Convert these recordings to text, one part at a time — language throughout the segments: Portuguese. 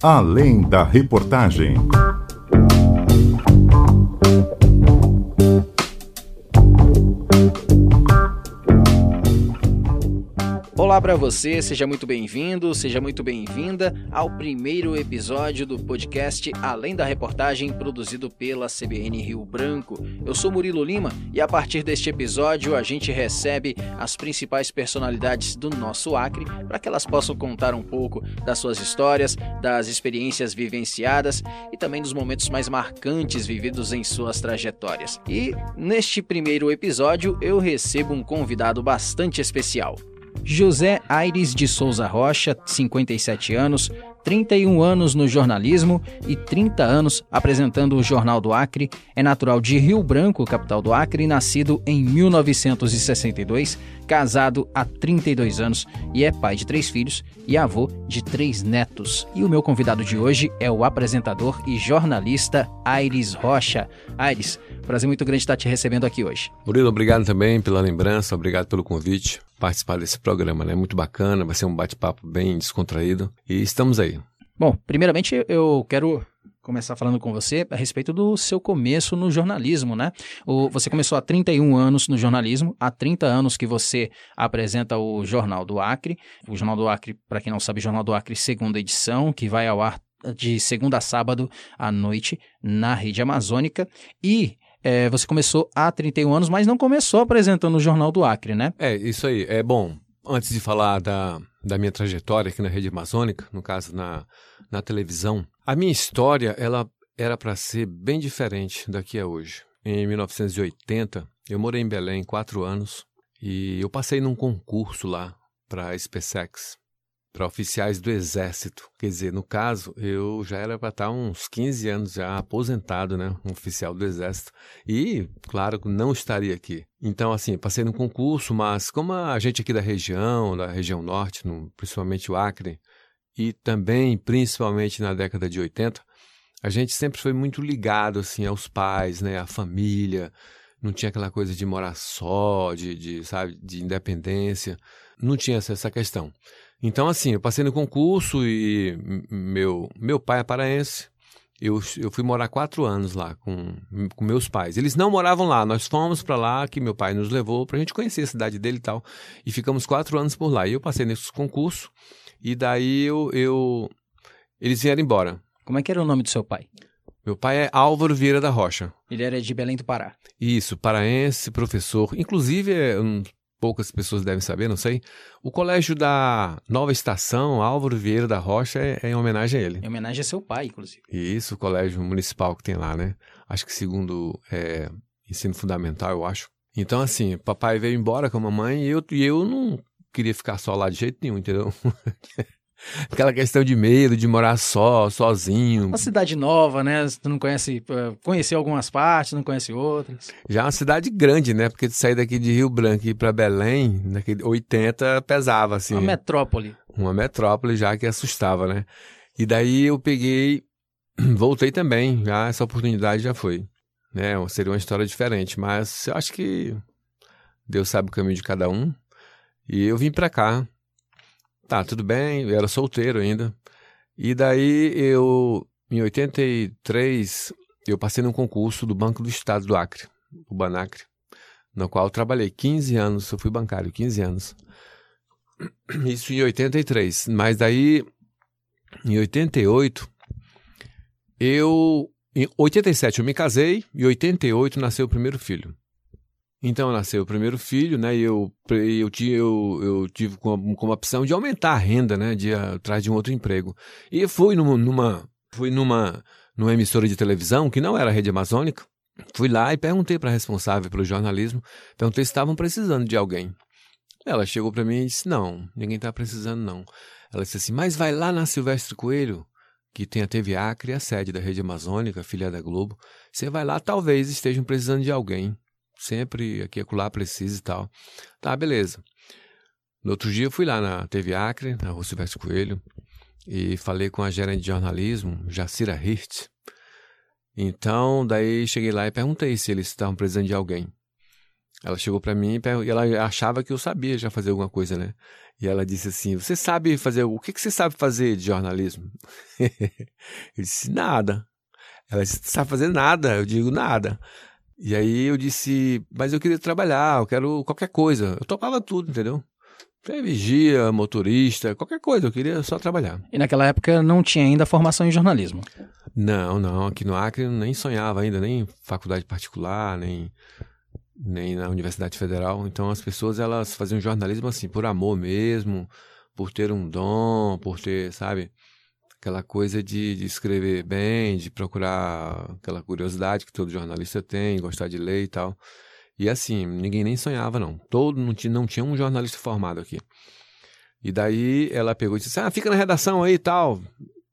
Além da reportagem. Olá para você, seja muito bem-vindo, seja muito bem-vinda ao primeiro episódio do podcast Além da Reportagem, produzido pela CBN Rio Branco. Eu sou Murilo Lima e a partir deste episódio a gente recebe as principais personalidades do nosso Acre para que elas possam contar um pouco das suas histórias, das experiências vivenciadas e também dos momentos mais marcantes vividos em suas trajetórias. E neste primeiro episódio eu recebo um convidado bastante especial. José Aires de Souza Rocha, 57 anos, 31 anos no jornalismo e 30 anos apresentando o Jornal do Acre, é natural de Rio Branco, capital do Acre, nascido em 1962, casado há 32 anos e é pai de três filhos e avô de três netos. E o meu convidado de hoje é o apresentador e jornalista Aires Rocha. Aires, prazer muito grande estar te recebendo aqui hoje. Murilo, obrigado também pela lembrança, obrigado pelo convite participar desse programa, né? Muito bacana, vai ser um bate-papo bem descontraído e estamos aí. Bom, primeiramente eu quero começar falando com você a respeito do seu começo no jornalismo, né? O, você começou há 31 anos no jornalismo, há 30 anos que você apresenta o Jornal do Acre. O Jornal do Acre, para quem não sabe, Jornal do Acre, segunda edição, que vai ao ar de segunda a sábado à noite na rede amazônica. E é, você começou há 31 anos, mas não começou apresentando o Jornal do Acre, né? É, isso aí. É bom, antes de falar da, da minha trajetória aqui na rede amazônica, no caso na, na televisão, a minha história ela era para ser bem diferente daqui a hoje. Em 1980, eu morei em Belém quatro anos e eu passei num concurso lá para a SpaceX, para oficiais do Exército. Quer dizer, no caso, eu já era para estar uns 15 anos já aposentado, né? Um oficial do Exército. E, claro, não estaria aqui. Então, assim, passei no concurso, mas como a gente aqui da região, da região norte, no, principalmente o Acre, e também, principalmente na década de 80, a gente sempre foi muito ligado, assim, aos pais, né? À família. Não tinha aquela coisa de morar só, de, de sabe, de independência. Não tinha essa, essa questão. Então, assim, eu passei no concurso e meu, meu pai é paraense. Eu, eu fui morar quatro anos lá com, com meus pais. Eles não moravam lá, nós fomos para lá, que meu pai nos levou para a gente conhecer a cidade dele e tal. E ficamos quatro anos por lá. E eu passei nesse concurso e daí eu, eu eles vieram embora. Como é que era o nome do seu pai? Meu pai é Álvaro Vieira da Rocha. Ele era de Belém do Pará. Isso, paraense, professor. Inclusive, é um poucas pessoas devem saber, não sei. O colégio da Nova Estação, Álvaro Vieira da Rocha, é, é em homenagem a ele. Em homenagem a seu pai, inclusive. Isso, o colégio municipal que tem lá, né? Acho que segundo é, ensino fundamental, eu acho. Então, assim, papai veio embora com a mamãe e eu, e eu não queria ficar só lá de jeito nenhum, entendeu? Aquela questão de medo, de morar só, sozinho. Uma cidade nova, né? Tu não conhece, eh, conheceu algumas partes, não conhece outras. Já é uma cidade grande, né? Porque de sair daqui de Rio Branco e ir pra Belém, naquele 80 pesava, assim. Uma metrópole. Uma metrópole já que assustava, né? E daí eu peguei, voltei também, já essa oportunidade já foi. Né? Seria uma história diferente, mas eu acho que Deus sabe o caminho de cada um. E eu vim pra cá, Tá, tudo bem, eu era solteiro ainda. E daí eu, em 83, eu passei num concurso do Banco do Estado do Acre, o Banacre, no qual eu trabalhei 15 anos, eu fui bancário 15 anos. Isso em 83. Mas daí, em 88, eu. Em 87 eu me casei e em 88 nasceu o primeiro filho. Então nasceu o primeiro filho, né? E eu, eu, eu, eu tive como, como opção de aumentar a renda, né? De atrás de um outro emprego. E fui numa, numa, fui numa, numa emissora de televisão que não era a Rede Amazônica. Fui lá e perguntei para a responsável pelo jornalismo, perguntei se estavam precisando de alguém. Ela chegou para mim e disse: Não, ninguém está precisando, não. Ela disse assim: Mas vai lá na Silvestre Coelho, que tem a TV Acre, a sede da Rede Amazônica, filha da Globo. Você vai lá, talvez estejam precisando de alguém sempre aqui acolá precisa e tal. Tá, beleza. No outro dia eu fui lá na TV Acre, na Rua Silvestre Coelho, e falei com a gerente de jornalismo, Jacira Hirt. Então, daí cheguei lá e perguntei se eles estavam precisando de alguém. Ela chegou para mim e ela achava que eu sabia já fazer alguma coisa, né? E ela disse assim: Você sabe fazer. O que, que você sabe fazer de jornalismo? eu disse: Nada. Ela disse: Sabe fazer nada? Eu digo: Nada. E aí eu disse: Mas eu queria trabalhar, eu quero qualquer coisa. Eu topava tudo, entendeu? Vigia, motorista, qualquer coisa, eu queria só trabalhar. E naquela época não tinha ainda formação em jornalismo? Não, não. Aqui no Acre eu nem sonhava ainda, nem faculdade particular, nem nem na Universidade Federal. Então as pessoas elas faziam jornalismo assim por amor mesmo, por ter um dom, por ter, sabe, aquela coisa de, de escrever bem, de procurar aquela curiosidade que todo jornalista tem, gostar de ler e tal. E assim, ninguém nem sonhava não. Todo não tinha, não tinha um jornalista formado aqui. E daí ela pegou e disse: "Ah, fica na redação aí e tal".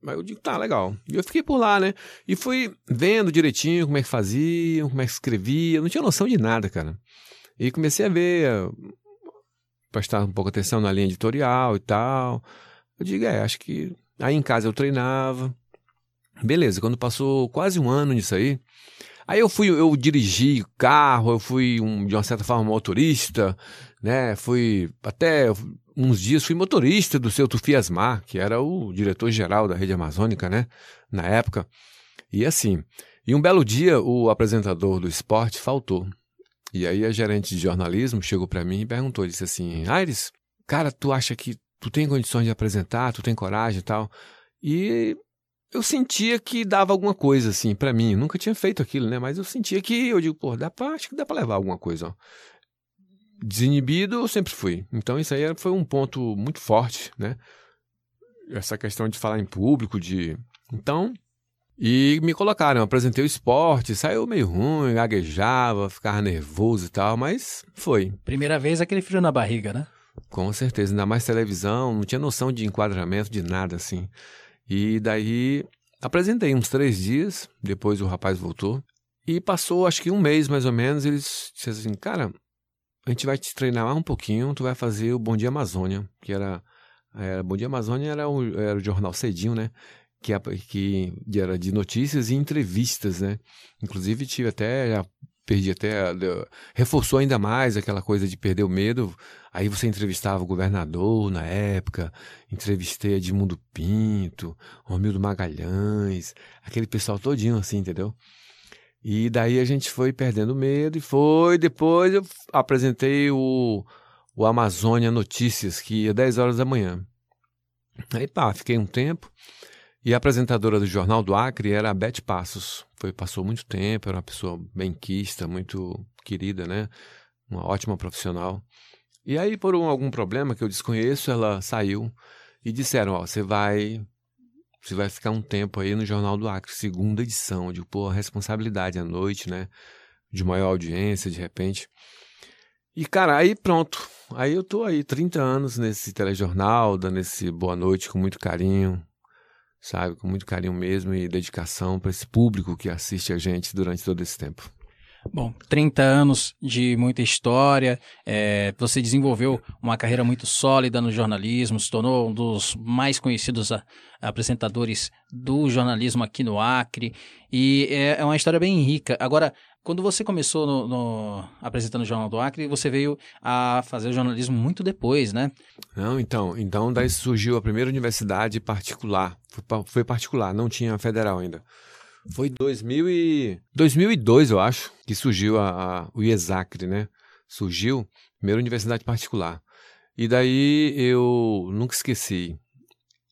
Aí eu digo, tá, legal. E eu fiquei por lá, né? E fui vendo direitinho como é que fazia, como é que escrevia. Não tinha noção de nada, cara. E comecei a ver, prestar um pouco atenção na linha editorial e tal. Eu digo, é, acho que. Aí em casa eu treinava. Beleza, quando passou quase um ano nisso aí. Aí eu fui, eu dirigi carro, eu fui um, de uma certa forma motorista, né? Fui até uns dias fui motorista do seu Tufi Asmar, que era o diretor-geral da Rede Amazônica, né? Na época. E assim, e um belo dia o apresentador do esporte faltou. E aí a gerente de jornalismo chegou para mim e perguntou, disse assim, Aires, cara, tu acha que tu tem condições de apresentar, tu tem coragem e tal? E eu sentia que dava alguma coisa, assim, para mim. Eu nunca tinha feito aquilo, né? Mas eu sentia que, eu digo, pô, dá pra, acho que dá pra levar alguma coisa, ó desinibido eu sempre fui. Então isso aí foi um ponto muito forte, né? Essa questão de falar em público, de. Então. E me colocaram, apresentei o esporte, saiu meio ruim, gaguejava, ficava nervoso e tal, mas foi. Primeira vez aquele frio na barriga, né? Com certeza, ainda mais televisão, não tinha noção de enquadramento, de nada assim. E daí apresentei uns três dias, depois o rapaz voltou. E passou acho que um mês mais ou menos, eles disseram assim, cara, a gente vai te treinar um pouquinho, tu vai fazer o Bom Dia Amazônia, que era, era Bom Dia Amazônia era o, era o jornal cedinho, né? Que, que era de notícias e entrevistas, né? Inclusive tive até, já perdi até, reforçou ainda mais aquela coisa de perder o medo. Aí você entrevistava o governador na época, entrevistei Edmundo Pinto, Romildo Magalhães, aquele pessoal todinho assim, entendeu? E daí a gente foi perdendo medo e foi. Depois eu apresentei o, o Amazônia Notícias, que ia 10 horas da manhã. Aí pá, fiquei um tempo. E a apresentadora do Jornal do Acre era a Beth Passos. Foi, passou muito tempo, era uma pessoa benquista, muito querida, né? Uma ótima profissional. E aí, por um, algum problema que eu desconheço, ela saiu e disseram: Ó, você vai você vai ficar um tempo aí no Jornal do Acre, segunda edição, de pôr a responsabilidade à noite, né? De maior audiência, de repente. E, cara, aí pronto. Aí eu tô aí 30 anos nesse telejornal, dando esse boa noite com muito carinho, sabe? Com muito carinho mesmo e dedicação para esse público que assiste a gente durante todo esse tempo. Bom, 30 anos de muita história, é, você desenvolveu uma carreira muito sólida no jornalismo, se tornou um dos mais conhecidos a, apresentadores do jornalismo aqui no Acre, e é, é, uma história bem rica. Agora, quando você começou no, no, apresentando o Jornal do Acre, você veio a fazer jornalismo muito depois, né? Não, então, então daí surgiu a primeira universidade particular, foi, foi particular, não tinha federal ainda. Foi 2000 e... 2002, eu acho, que surgiu a, a, o IESACRE, né? Surgiu, primeira universidade particular. E daí eu nunca esqueci.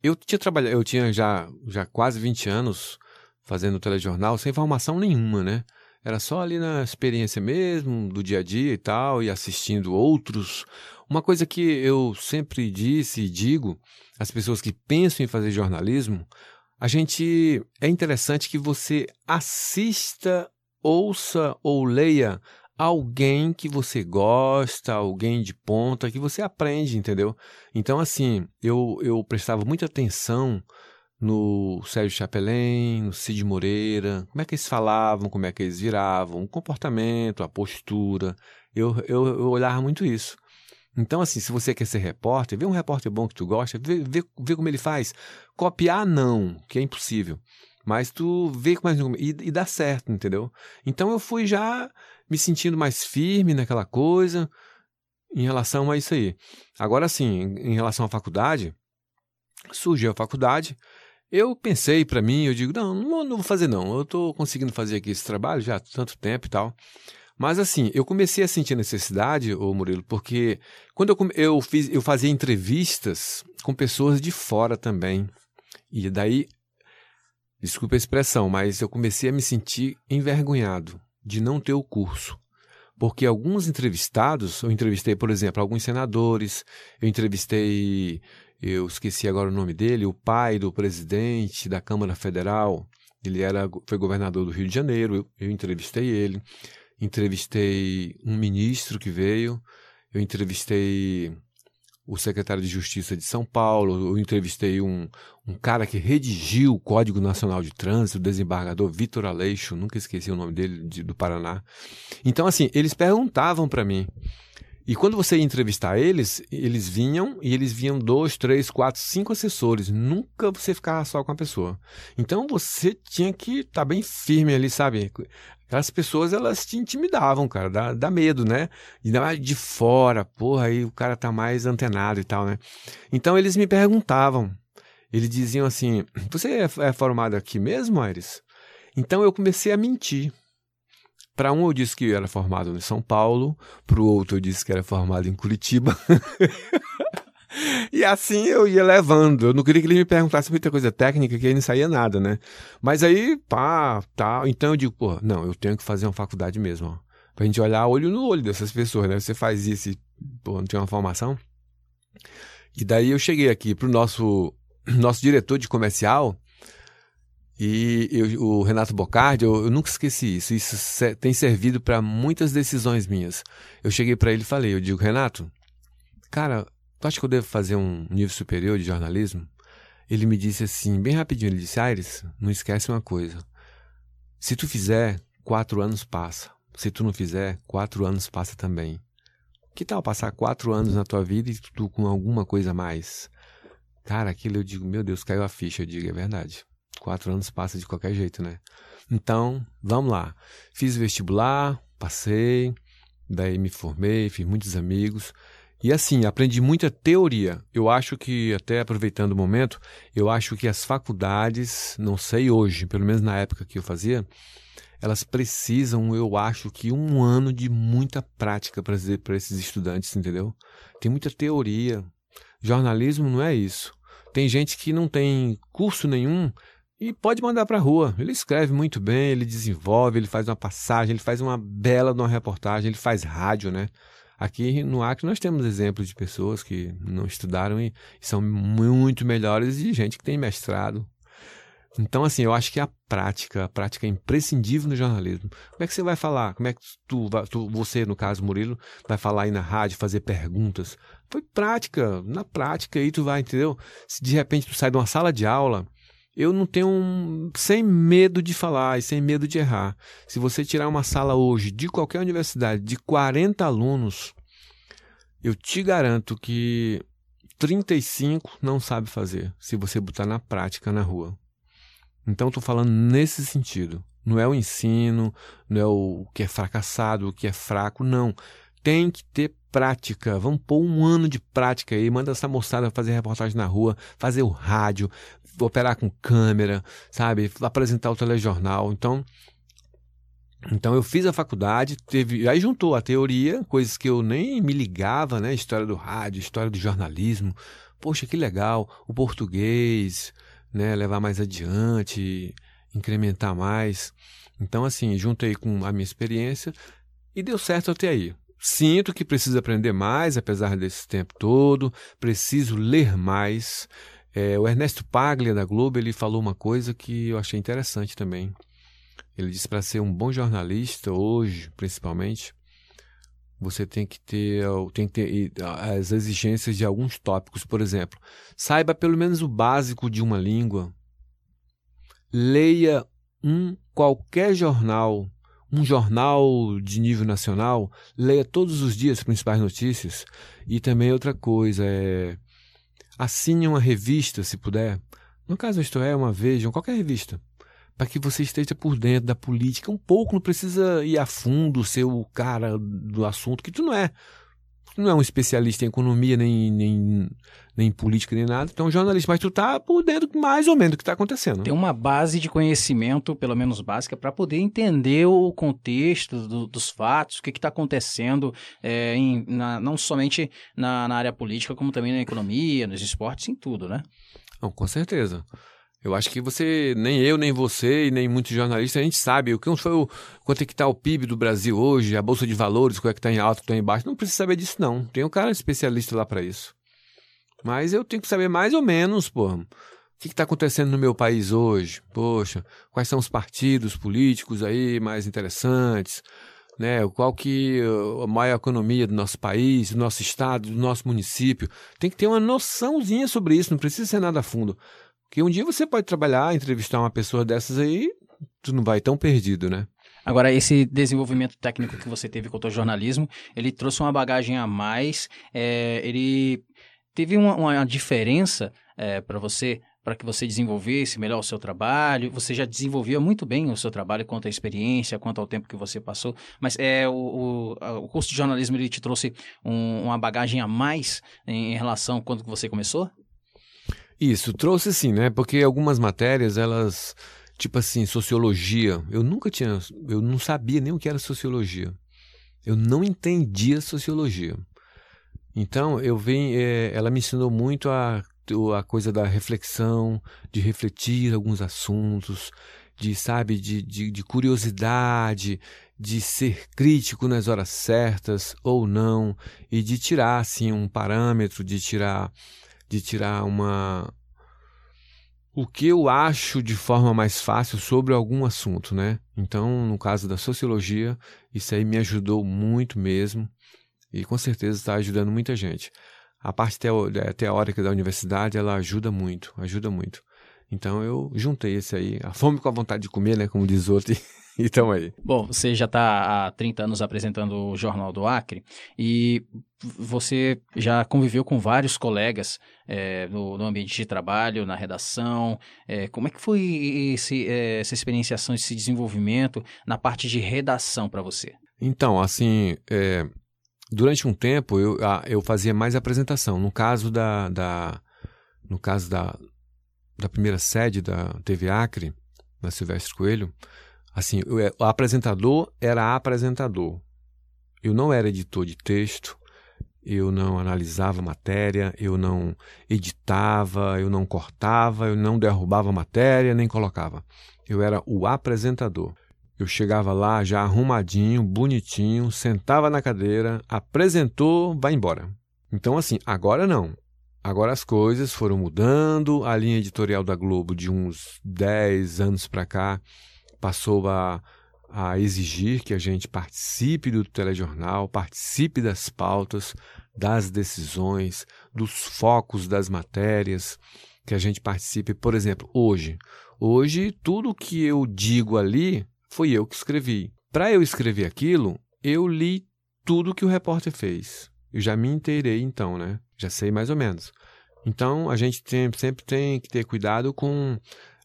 Eu tinha trabalhado, eu tinha já, já quase 20 anos fazendo telejornal sem formação nenhuma, né? Era só ali na experiência mesmo, do dia a dia e tal, e assistindo outros. Uma coisa que eu sempre disse e digo às pessoas que pensam em fazer jornalismo, a gente é interessante que você assista, ouça ou leia alguém que você gosta, alguém de ponta, que você aprende, entendeu? Então, assim, eu, eu prestava muita atenção no Sérgio Chapelin, no Cid Moreira, como é que eles falavam, como é que eles viravam, o comportamento, a postura. Eu, eu, eu olhava muito isso. Então, assim, se você quer ser repórter, vê um repórter bom que tu gosta, vê, vê, vê como ele faz. Copiar, não, que é impossível. Mas tu vê como é, e, e dá certo, entendeu? Então eu fui já me sentindo mais firme naquela coisa em relação a isso aí. Agora sim, em relação à faculdade, surgiu a faculdade, eu pensei para mim, eu digo, não, não, não vou fazer não, eu estou conseguindo fazer aqui esse trabalho já há tanto tempo e tal. Mas assim, eu comecei a sentir necessidade, ô Murilo, porque quando eu, eu, fiz, eu fazia entrevistas com pessoas de fora também. E daí, desculpa a expressão, mas eu comecei a me sentir envergonhado de não ter o curso. Porque alguns entrevistados, eu entrevistei, por exemplo, alguns senadores, eu entrevistei, eu esqueci agora o nome dele, o pai do presidente da Câmara Federal, ele era, foi governador do Rio de Janeiro, eu, eu entrevistei ele entrevistei um ministro que veio, eu entrevistei o secretário de Justiça de São Paulo, eu entrevistei um, um cara que redigiu o Código Nacional de Trânsito, o desembargador Vitor Aleixo, nunca esqueci o nome dele, de, do Paraná. Então, assim, eles perguntavam para mim. E quando você ia entrevistar eles, eles vinham e eles vinham dois, três, quatro, cinco assessores. Nunca você ficava só com a pessoa. Então você tinha que estar tá bem firme ali, sabe? Aquelas pessoas, elas te intimidavam, cara, dá, dá medo, né? Ainda mais de fora, porra, aí o cara tá mais antenado e tal, né? Então eles me perguntavam, eles diziam assim: Você é, formado aqui mesmo, Aires? Então eu comecei a mentir. Para um eu disse que era formado em São Paulo, para o outro eu disse que era formado em Curitiba. E assim eu ia levando. Eu não queria que ele me perguntasse muita coisa técnica, que aí não saía nada, né? Mas aí, pá, tá. Então eu digo, pô, não, eu tenho que fazer uma faculdade mesmo, ó. Pra gente olhar olho no olho dessas pessoas, né? Você faz isso e, pô, não tem uma formação. E daí eu cheguei aqui pro nosso, nosso diretor de comercial, e eu, o Renato Bocardi, eu, eu, nunca esqueci isso. Isso tem servido para muitas decisões minhas. Eu cheguei para ele e falei, eu digo, Renato, cara, tu acha que eu devo fazer um nível superior de jornalismo? Ele me disse assim, bem rapidinho, ele disse, Aires, não esquece uma coisa. Se tu fizer, quatro anos passa. Se tu não fizer, quatro anos passa também. Que tal passar quatro anos na tua vida e tu com alguma coisa a mais? Cara, aquilo eu digo, meu Deus, caiu a ficha. Eu digo, é verdade. Quatro anos passa de qualquer jeito, né? Então, vamos lá. Fiz vestibular, passei, daí me formei, fiz muitos amigos. E assim, aprendi muita teoria. Eu acho que, até aproveitando o momento, eu acho que as faculdades, não sei hoje, pelo menos na época que eu fazia, elas precisam, eu acho que um ano de muita prática para esses estudantes, entendeu? Tem muita teoria. Jornalismo não é isso. Tem gente que não tem curso nenhum e pode mandar para a rua. Ele escreve muito bem, ele desenvolve, ele faz uma passagem, ele faz uma bela uma reportagem, ele faz rádio, né? Aqui no Acre nós temos exemplos de pessoas que não estudaram e são muito melhores e gente que tem mestrado. Então, assim, eu acho que a prática, a prática é imprescindível no jornalismo. Como é que você vai falar? Como é que tu, tu, você, no caso, Murilo, vai falar aí na rádio, fazer perguntas? Foi prática, na prática aí tu vai, entendeu? Se de repente tu sai de uma sala de aula, eu não tenho um, sem medo de falar e sem medo de errar. Se você tirar uma sala hoje de qualquer universidade de 40 alunos, eu te garanto que 35 não sabe fazer, se você botar na prática na rua. Então estou falando nesse sentido. Não é o ensino, não é o que é fracassado, o que é fraco, não. Tem que ter prática. Vamos pôr um ano de prática aí. Manda essa moçada fazer reportagem na rua, fazer o rádio, operar com câmera, sabe? Apresentar o telejornal. Então, então eu fiz a faculdade, teve, aí juntou a teoria, coisas que eu nem me ligava, né? História do rádio, história do jornalismo. Poxa, que legal. O português, né? Levar mais adiante, incrementar mais. Então, assim, juntei com a minha experiência e deu certo até aí. Sinto que preciso aprender mais, apesar desse tempo todo. Preciso ler mais. É, o Ernesto Paglia, da Globo, ele falou uma coisa que eu achei interessante também. Ele disse para ser um bom jornalista, hoje, principalmente, você tem que ter, tem que ter as exigências de alguns tópicos. Por exemplo, saiba pelo menos o básico de uma língua. Leia um qualquer jornal, um jornal de nível nacional, leia todos os dias as principais notícias. E também outra coisa, é Assine uma revista, se puder. No caso, isto é, uma Veja, qualquer revista. para que você esteja por dentro da política um pouco, não precisa ir a fundo, ser o cara do assunto, que tu não é. Tu não é um especialista em economia, nem, nem, nem em política, nem nada. É um jornalista, mas tu tá por dentro mais ou menos do que está acontecendo. Tem uma base de conhecimento, pelo menos básica, para poder entender o contexto do, dos fatos, o que está acontecendo, é, em, na, não somente na, na área política, como também na economia, nos esportes, em tudo, né? Não, com certeza. Eu acho que você, nem eu, nem você, e nem muitos jornalistas, a gente sabe o que foi o, quanto é que está o PIB do Brasil hoje, a Bolsa de Valores, qual é que está em alta, qual está em baixo. Não precisa saber disso, não. Tem um cara especialista lá para isso. Mas eu tenho que saber mais ou menos, pô. O que está acontecendo no meu país hoje? Poxa, quais são os partidos políticos aí mais interessantes? Né, qual que a maior economia do nosso país, do nosso estado, do nosso município. Tem que ter uma noçãozinha sobre isso, não precisa ser nada fundo. Que um dia você pode trabalhar, entrevistar uma pessoa dessas aí, tu não vai tão perdido, né? Agora, esse desenvolvimento técnico que você teve com o jornalismo, ele trouxe uma bagagem a mais, é, ele teve uma, uma diferença é, para você, para que você desenvolvesse melhor o seu trabalho? Você já desenvolvia muito bem o seu trabalho quanto à experiência, quanto ao tempo que você passou, mas é, o, o, o curso de jornalismo ele te trouxe um, uma bagagem a mais em, em relação a quando você começou? Isso, trouxe sim, né? Porque algumas matérias, elas, tipo assim, sociologia, eu nunca tinha, eu não sabia nem o que era sociologia. Eu não entendia sociologia. Então, eu vim, é, ela me ensinou muito a, a coisa da reflexão, de refletir alguns assuntos, de, sabe, de, de, de curiosidade, de ser crítico nas horas certas ou não, e de tirar, assim, um parâmetro, de tirar de tirar uma o que eu acho de forma mais fácil sobre algum assunto, né? Então, no caso da sociologia, isso aí me ajudou muito mesmo e com certeza está ajudando muita gente. A parte é, teórica da universidade, ela ajuda muito, ajuda muito. Então eu juntei esse aí, a fome com a vontade de comer, né, como diz outro. Então aí. Bom, você já está há 30 anos apresentando o Jornal do Acre e você já conviveu com vários colegas é, no, no, ambiente de trabalho, na redação. É, como é que foi esse, é, essa experienciação, esse desenvolvimento na parte de redação para você? Então, assim, é, durante um tempo eu, eu fazia mais apresentação. No caso da, da no caso da, da primeira sede da TV Acre, na Silvestre Coelho, Assim, eu, é, o apresentador era apresentador. Eu não era editor de texto, eu não analisava matéria, eu não editava, eu não cortava, eu não derrubava matéria, nem colocava. Eu era o apresentador. Eu chegava lá já arrumadinho, bonitinho, sentava na cadeira, apresentou, vai embora. Então, assim, agora não. Agora as coisas foram mudando, a linha editorial da Globo de uns 10 anos para cá passou a, a exigir que a gente participe do telejornal, participe das pautas, das decisões, dos focos das matérias, que a gente participe, por exemplo, hoje. Hoje, tudo que eu digo ali foi eu que escrevi. Para eu escrever aquilo, eu li tudo que o repórter fez. Eu já me inteirei então, né? Já sei mais ou menos. Então, a gente tem, sempre tem que ter cuidado com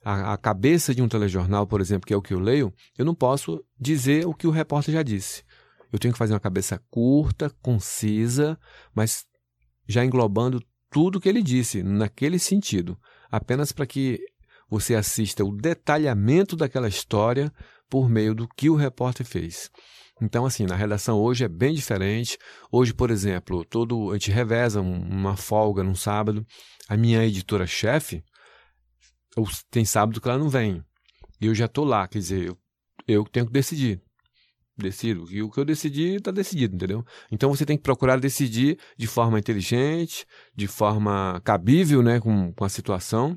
a, a, cabeça de um telejornal, por exemplo, que é o que eu leio, eu não posso dizer o que o repórter já disse. Eu tenho que fazer uma cabeça curta, concisa, mas já englobando tudo que ele disse, naquele sentido, apenas para que você assista o detalhamento daquela história por meio do que o repórter fez. Então, assim, na redação hoje é bem diferente. Hoje, por exemplo, todo a gente reveza uma folga num sábado. A minha editora-chefe, tem sábado que ela não vem. E eu já estou lá, quer dizer, eu, eu tenho que decidir. Decido. E o que eu decidi, está decidido, entendeu? Então você tem que procurar decidir de forma inteligente, de forma cabível, né, com, com a situação.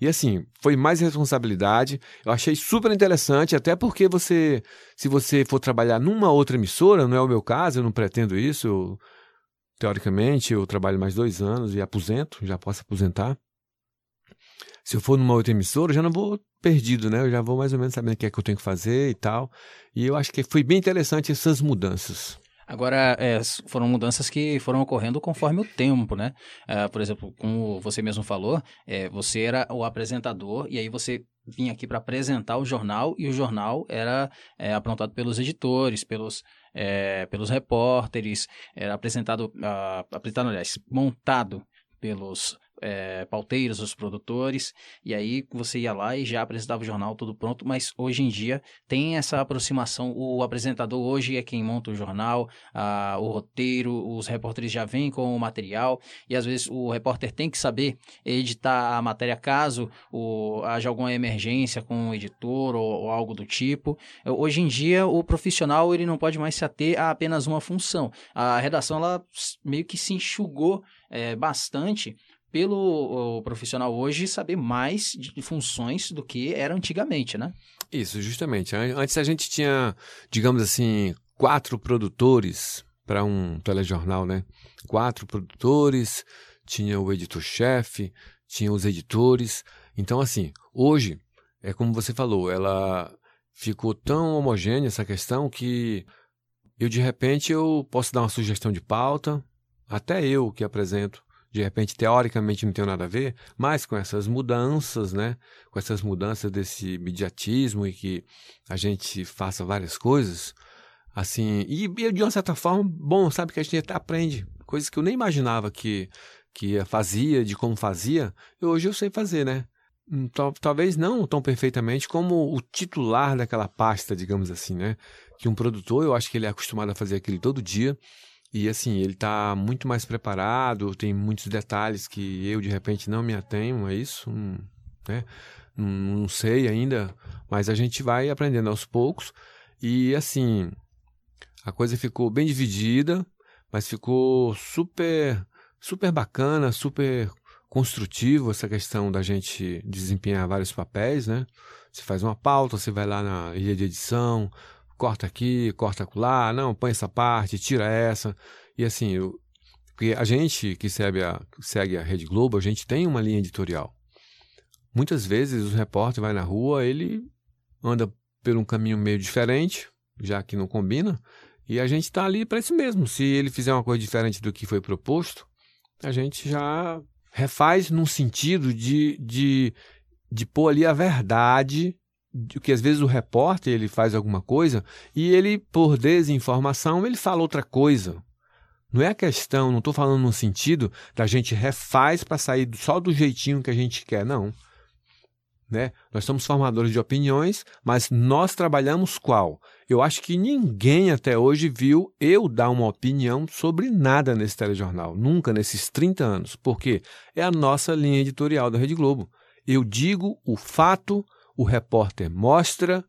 E assim, foi mais responsabilidade. Eu achei super interessante, até porque você, se você for trabalhar numa outra emissora, não é o meu caso, eu não pretendo isso. Eu, teoricamente, eu trabalho mais dois anos e aposento, já posso aposentar se eu for numa outra emissora, eu já não vou perdido, né? Eu já vou mais ou menos sabendo o que é que eu tenho que fazer e tal. E eu acho que foi bem interessante essas mudanças. Agora, é, foram mudanças que foram ocorrendo conforme o tempo, né? É, por exemplo, como você mesmo falou, é, você era o apresentador e aí você vinha aqui para apresentar o jornal e o jornal era é, aprontado pelos editores, pelos, é, pelos repórteres, era apresentado, uh, apresentado, aliás, montado pelos é, pauteiros, os produtores, e aí você ia lá e já apresentava o jornal tudo pronto, mas hoje em dia tem essa aproximação, o apresentador hoje é quem monta o jornal, a, o roteiro, os repórteres já vêm com o material, e às vezes o repórter tem que saber editar a matéria caso o, haja alguma emergência com o editor ou, ou algo do tipo. Hoje em dia o profissional ele não pode mais se ater a apenas uma função. A redação ela meio que se enxugou é, bastante pelo profissional hoje saber mais de funções do que era antigamente, né? Isso, justamente. Antes a gente tinha, digamos assim, quatro produtores para um telejornal, né? Quatro produtores, tinha o editor-chefe, tinha os editores. Então, assim, hoje, é como você falou, ela ficou tão homogênea essa questão que eu, de repente, eu posso dar uma sugestão de pauta, até eu que apresento de repente teoricamente não tem nada a ver, mas com essas mudanças, né, com essas mudanças desse mediatismo e que a gente faça várias coisas, assim, e, e de uma certa forma, bom, sabe que a gente até aprende coisas que eu nem imaginava que que fazia, de como fazia, hoje eu sei fazer, né? Hum, talvez não tão perfeitamente como o titular daquela pasta, digamos assim, né? Que um produtor, eu acho que ele é acostumado a fazer aquilo todo dia, e assim, ele está muito mais preparado, tem muitos detalhes que eu de repente não me atenho a isso, né? Não sei ainda, mas a gente vai aprendendo aos poucos. E assim, a coisa ficou bem dividida, mas ficou super, super bacana, super construtivo essa questão da gente desempenhar vários papéis, né? Você faz uma pauta, você vai lá na ilha de edição, corta aqui, corta lá, não, põe essa parte, tira essa. E assim, eu, porque a gente que segue a, segue a Rede Globo, a gente tem uma linha editorial. Muitas vezes o repórter vai na rua, ele anda por um caminho meio diferente, já que não combina, e a gente está ali para isso mesmo. Se ele fizer uma coisa diferente do que foi proposto, a gente já refaz num sentido de, de, de pôr ali a verdade que às vezes o repórter ele faz alguma coisa e ele por desinformação ele fala outra coisa. Não é a questão, não estou falando no sentido da gente refaz para sair só do jeitinho que a gente quer, não. Né? Nós somos formadores de opiniões, mas nós trabalhamos qual? Eu acho que ninguém até hoje viu eu dar uma opinião sobre nada nesse telejornal, nunca nesses 30 anos, porque é a nossa linha editorial da Rede Globo. Eu digo o fato, o repórter mostra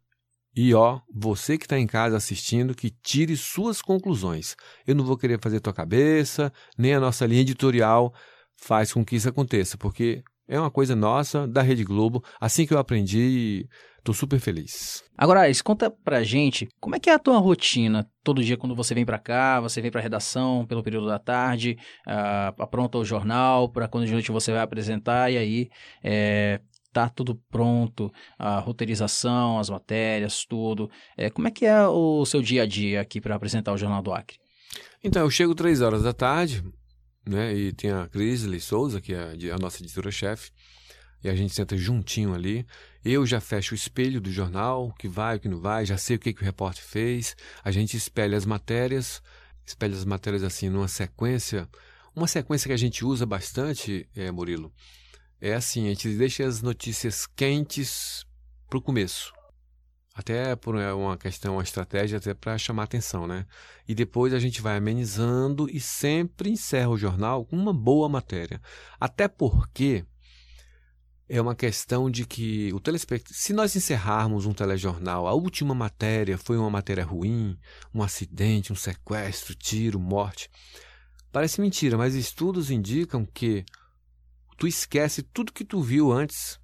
e ó, você que está em casa assistindo, que tire suas conclusões. Eu não vou querer fazer tua cabeça, nem a nossa linha editorial faz com que isso aconteça, porque é uma coisa nossa, da Rede Globo, assim que eu aprendi estou super feliz. Agora, Ares, conta pra gente, como é que é a tua rotina todo dia quando você vem para cá, você vem pra redação pelo período da tarde, uh, apronta o jornal, para quando de noite você vai apresentar, e aí é, tá tudo pronto, a roteirização, as matérias, tudo. É, como é que é o seu dia a dia aqui para apresentar o Jornal do Acre? Então, eu chego três horas da tarde, né, e tem a Crisley Souza, que é a nossa editora-chefe, e a gente senta juntinho ali. Eu já fecho o espelho do jornal, o que vai, o que não vai, já sei o que, que o repórter fez. A gente espelha as matérias, espelha as matérias assim numa sequência. Uma sequência que a gente usa bastante, é, Murilo, é assim, a gente deixa as notícias quentes para o começo. Até por é, uma questão, uma estratégia até para chamar atenção, né? E depois a gente vai amenizando e sempre encerra o jornal com uma boa matéria. Até porque é uma questão de que o telespectador, se nós encerrarmos um telejornal, a última matéria foi uma matéria ruim, um acidente, um sequestro, tiro, morte. Parece mentira, mas estudos indicam que tu esquece tudo que tu viu antes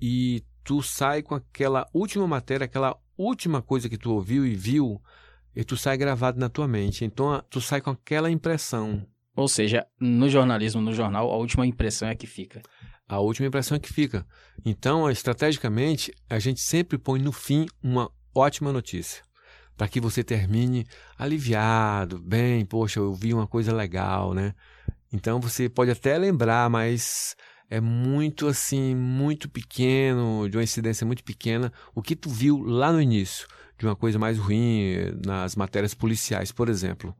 e tu sai com aquela última matéria, aquela última coisa que tu ouviu e viu, e tu sai gravado na tua mente. Então tu sai com aquela impressão. Ou seja, no jornalismo, no jornal, a última impressão é que fica. A última impressão é que fica. Então, estrategicamente, a gente sempre põe no fim uma ótima notícia. para que você termine aliviado, bem, poxa, eu vi uma coisa legal, né? Então você pode até lembrar, mas é muito assim, muito pequeno, de uma incidência muito pequena, o que tu viu lá no início, de uma coisa mais ruim nas matérias policiais, por exemplo.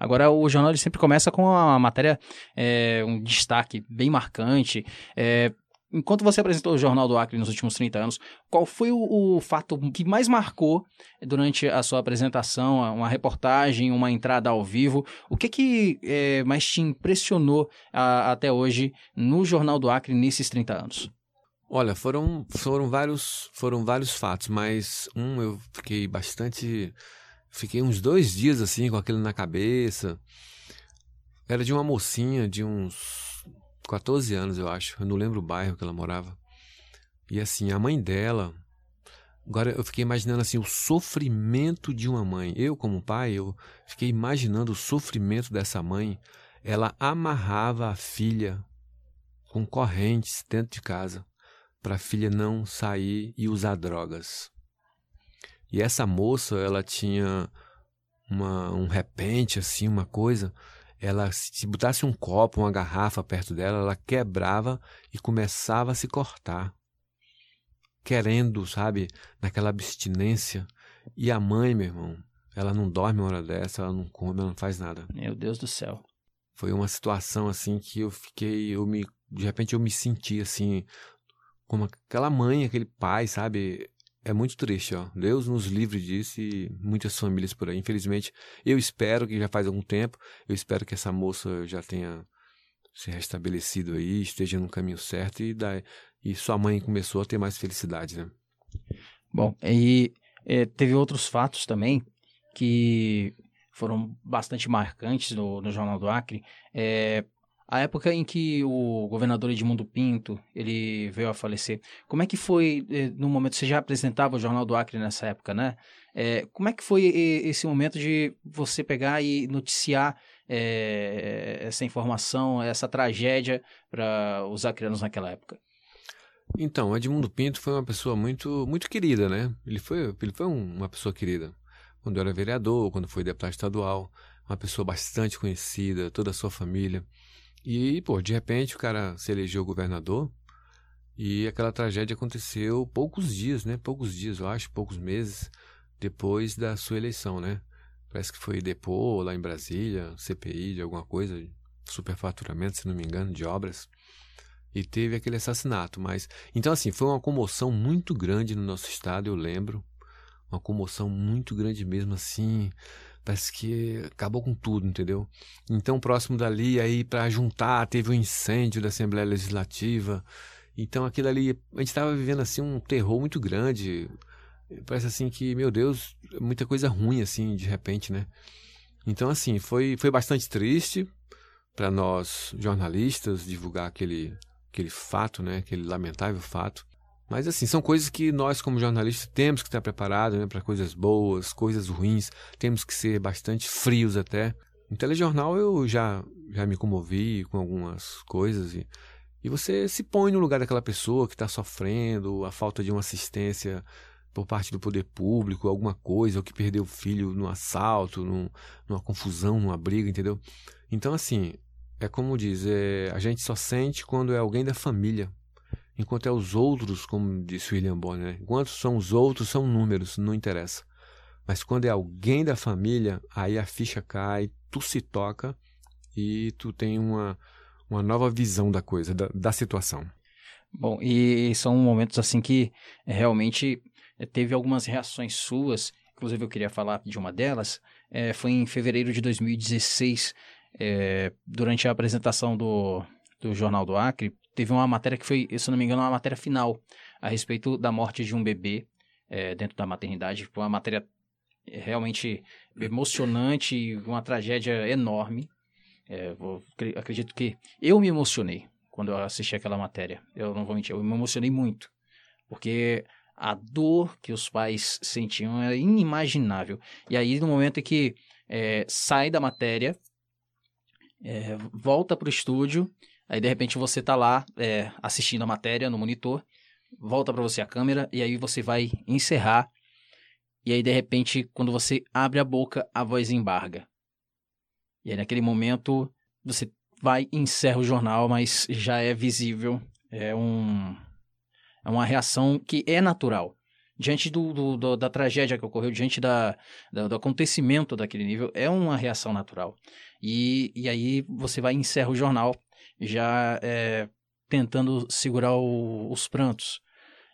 Agora, o jornal sempre começa com uma matéria, é, um destaque bem marcante. É, enquanto você apresentou o Jornal do Acre nos últimos 30 anos, qual foi o, o, fato que mais marcou durante a sua apresentação, uma reportagem, uma entrada ao vivo? O que que é, mais te impressionou a, até hoje no Jornal do Acre nesses 30 anos? Olha, foram, foram, vários, foram vários fatos, mas um eu fiquei bastante Fiquei uns dois dias assim, com aquilo na cabeça. Era de uma mocinha de uns 14 anos, eu acho. Eu não lembro o bairro que ela morava. E assim, a mãe dela. Agora eu fiquei imaginando assim o sofrimento de uma mãe. Eu, como pai, eu fiquei imaginando o sofrimento dessa mãe. Ela amarrava a filha com correntes dentro de casa para a filha não sair e usar drogas. E essa moça, ela tinha uma, um repente, assim, uma coisa. Ela, se botasse um copo, uma garrafa perto dela, ela quebrava e começava a se cortar. Querendo, sabe, naquela abstinência. E a mãe, meu irmão, ela não dorme uma hora dessa, ela não come, ela não faz nada. Meu Deus do céu. Foi uma situação assim que eu fiquei, eu me, de repente eu me senti assim, como aquela mãe, aquele pai, sabe? É muito triste, ó. Deus nos livre disso e muitas famílias por aí. Infelizmente, eu espero que já faz algum tempo, eu espero que essa moça já tenha se restabelecido aí, esteja no caminho certo e, da, e sua mãe começou a ter mais felicidade, né? Bom, e é, teve outros fatos também que foram bastante marcantes no, no Jornal do Acre. É, a época em que o governador Edmundo Pinto ele veio a falecer, como é que foi eh, no momento você já apresentava o Jornal do Acre nessa época, né? É, como é que foi esse momento de você pegar e noticiar é, essa informação, essa tragédia para os acreanos naquela época? Então, Edmundo Pinto foi uma pessoa muito muito querida, né? Ele foi ele foi uma pessoa querida quando era vereador, quando foi deputado estadual, uma pessoa bastante conhecida, toda a sua família. E, pô, de repente o cara se elegeu governador e aquela tragédia aconteceu poucos dias, né? Poucos dias, eu acho, poucos meses depois da sua eleição, né? Parece que foi depô lá em Brasília, CPI de alguma coisa, superfaturamento, se não me engano, de obras. E teve aquele assassinato, mas então assim, foi uma comoção muito grande no nosso estado, eu lembro. Uma comoção muito grande mesmo assim, Parece que acabou com tudo, entendeu? Então, próximo dali, aí para juntar, teve um incêndio da Assembleia Legislativa. Então, aquilo ali, a gente estava vivendo assim um terror muito grande. Parece assim que, meu Deus, muita coisa ruim assim, de repente, né? Então, assim, foi, foi bastante triste para nós jornalistas divulgar aquele, aquele fato, né? Aquele lamentável fato. Mas assim, são coisas que nós como jornalistas temos que estar preparados né, para coisas boas, coisas ruins, temos que ser bastante frios até. No telejornal eu já, já me comovi com algumas coisas e, e você se põe no lugar daquela pessoa que está sofrendo, a falta de uma assistência por parte do poder público, alguma coisa, ou que perdeu o filho num assalto, num, numa confusão, numa briga, entendeu? Então, assim, é como diz, é, a gente só sente quando é alguém da família enquanto é os outros, como disse William Bonner, né? enquanto são os outros, são números, não interessa. Mas quando é alguém da família, aí a ficha cai, tu se toca e tu tem uma, uma nova visão da coisa, da, da situação. Bom, e são momentos assim que realmente eh, teve algumas reações suas, inclusive eu queria falar de uma delas, é, foi em fevereiro de 2016, é, durante a apresentação do, do Jornal do Acre, teve uma matéria que foi, se não me engano, uma matéria final a respeito da morte de um bebê é, dentro da maternidade. Foi uma matéria é, realmente emocionante uma tragédia enorme. É, vou, acredito que eu me emocionei quando eu assisti aquela matéria. Eu não vou mentir, eu me emocionei muito. Porque a dor que os pais sentiam era inimaginável. E aí, no momento em que é, sai da matéria, é, volta para o estúdio Aí, de repente, você tá lá é, assistindo a matéria no monitor, volta para você a câmera e aí você vai encerrar. e aí de repente, quando você abre a boca, a voz embarga. E aí naquele momento, você vai e encerra o jornal, mas já é visível, é, um, é uma reação que é natural. Diante do, do, do da tragédia que ocorreu, diante da, da, do acontecimento daquele nível, é uma reação natural. E, e aí você vai e encerra o jornal, já é, tentando segurar o, os prantos.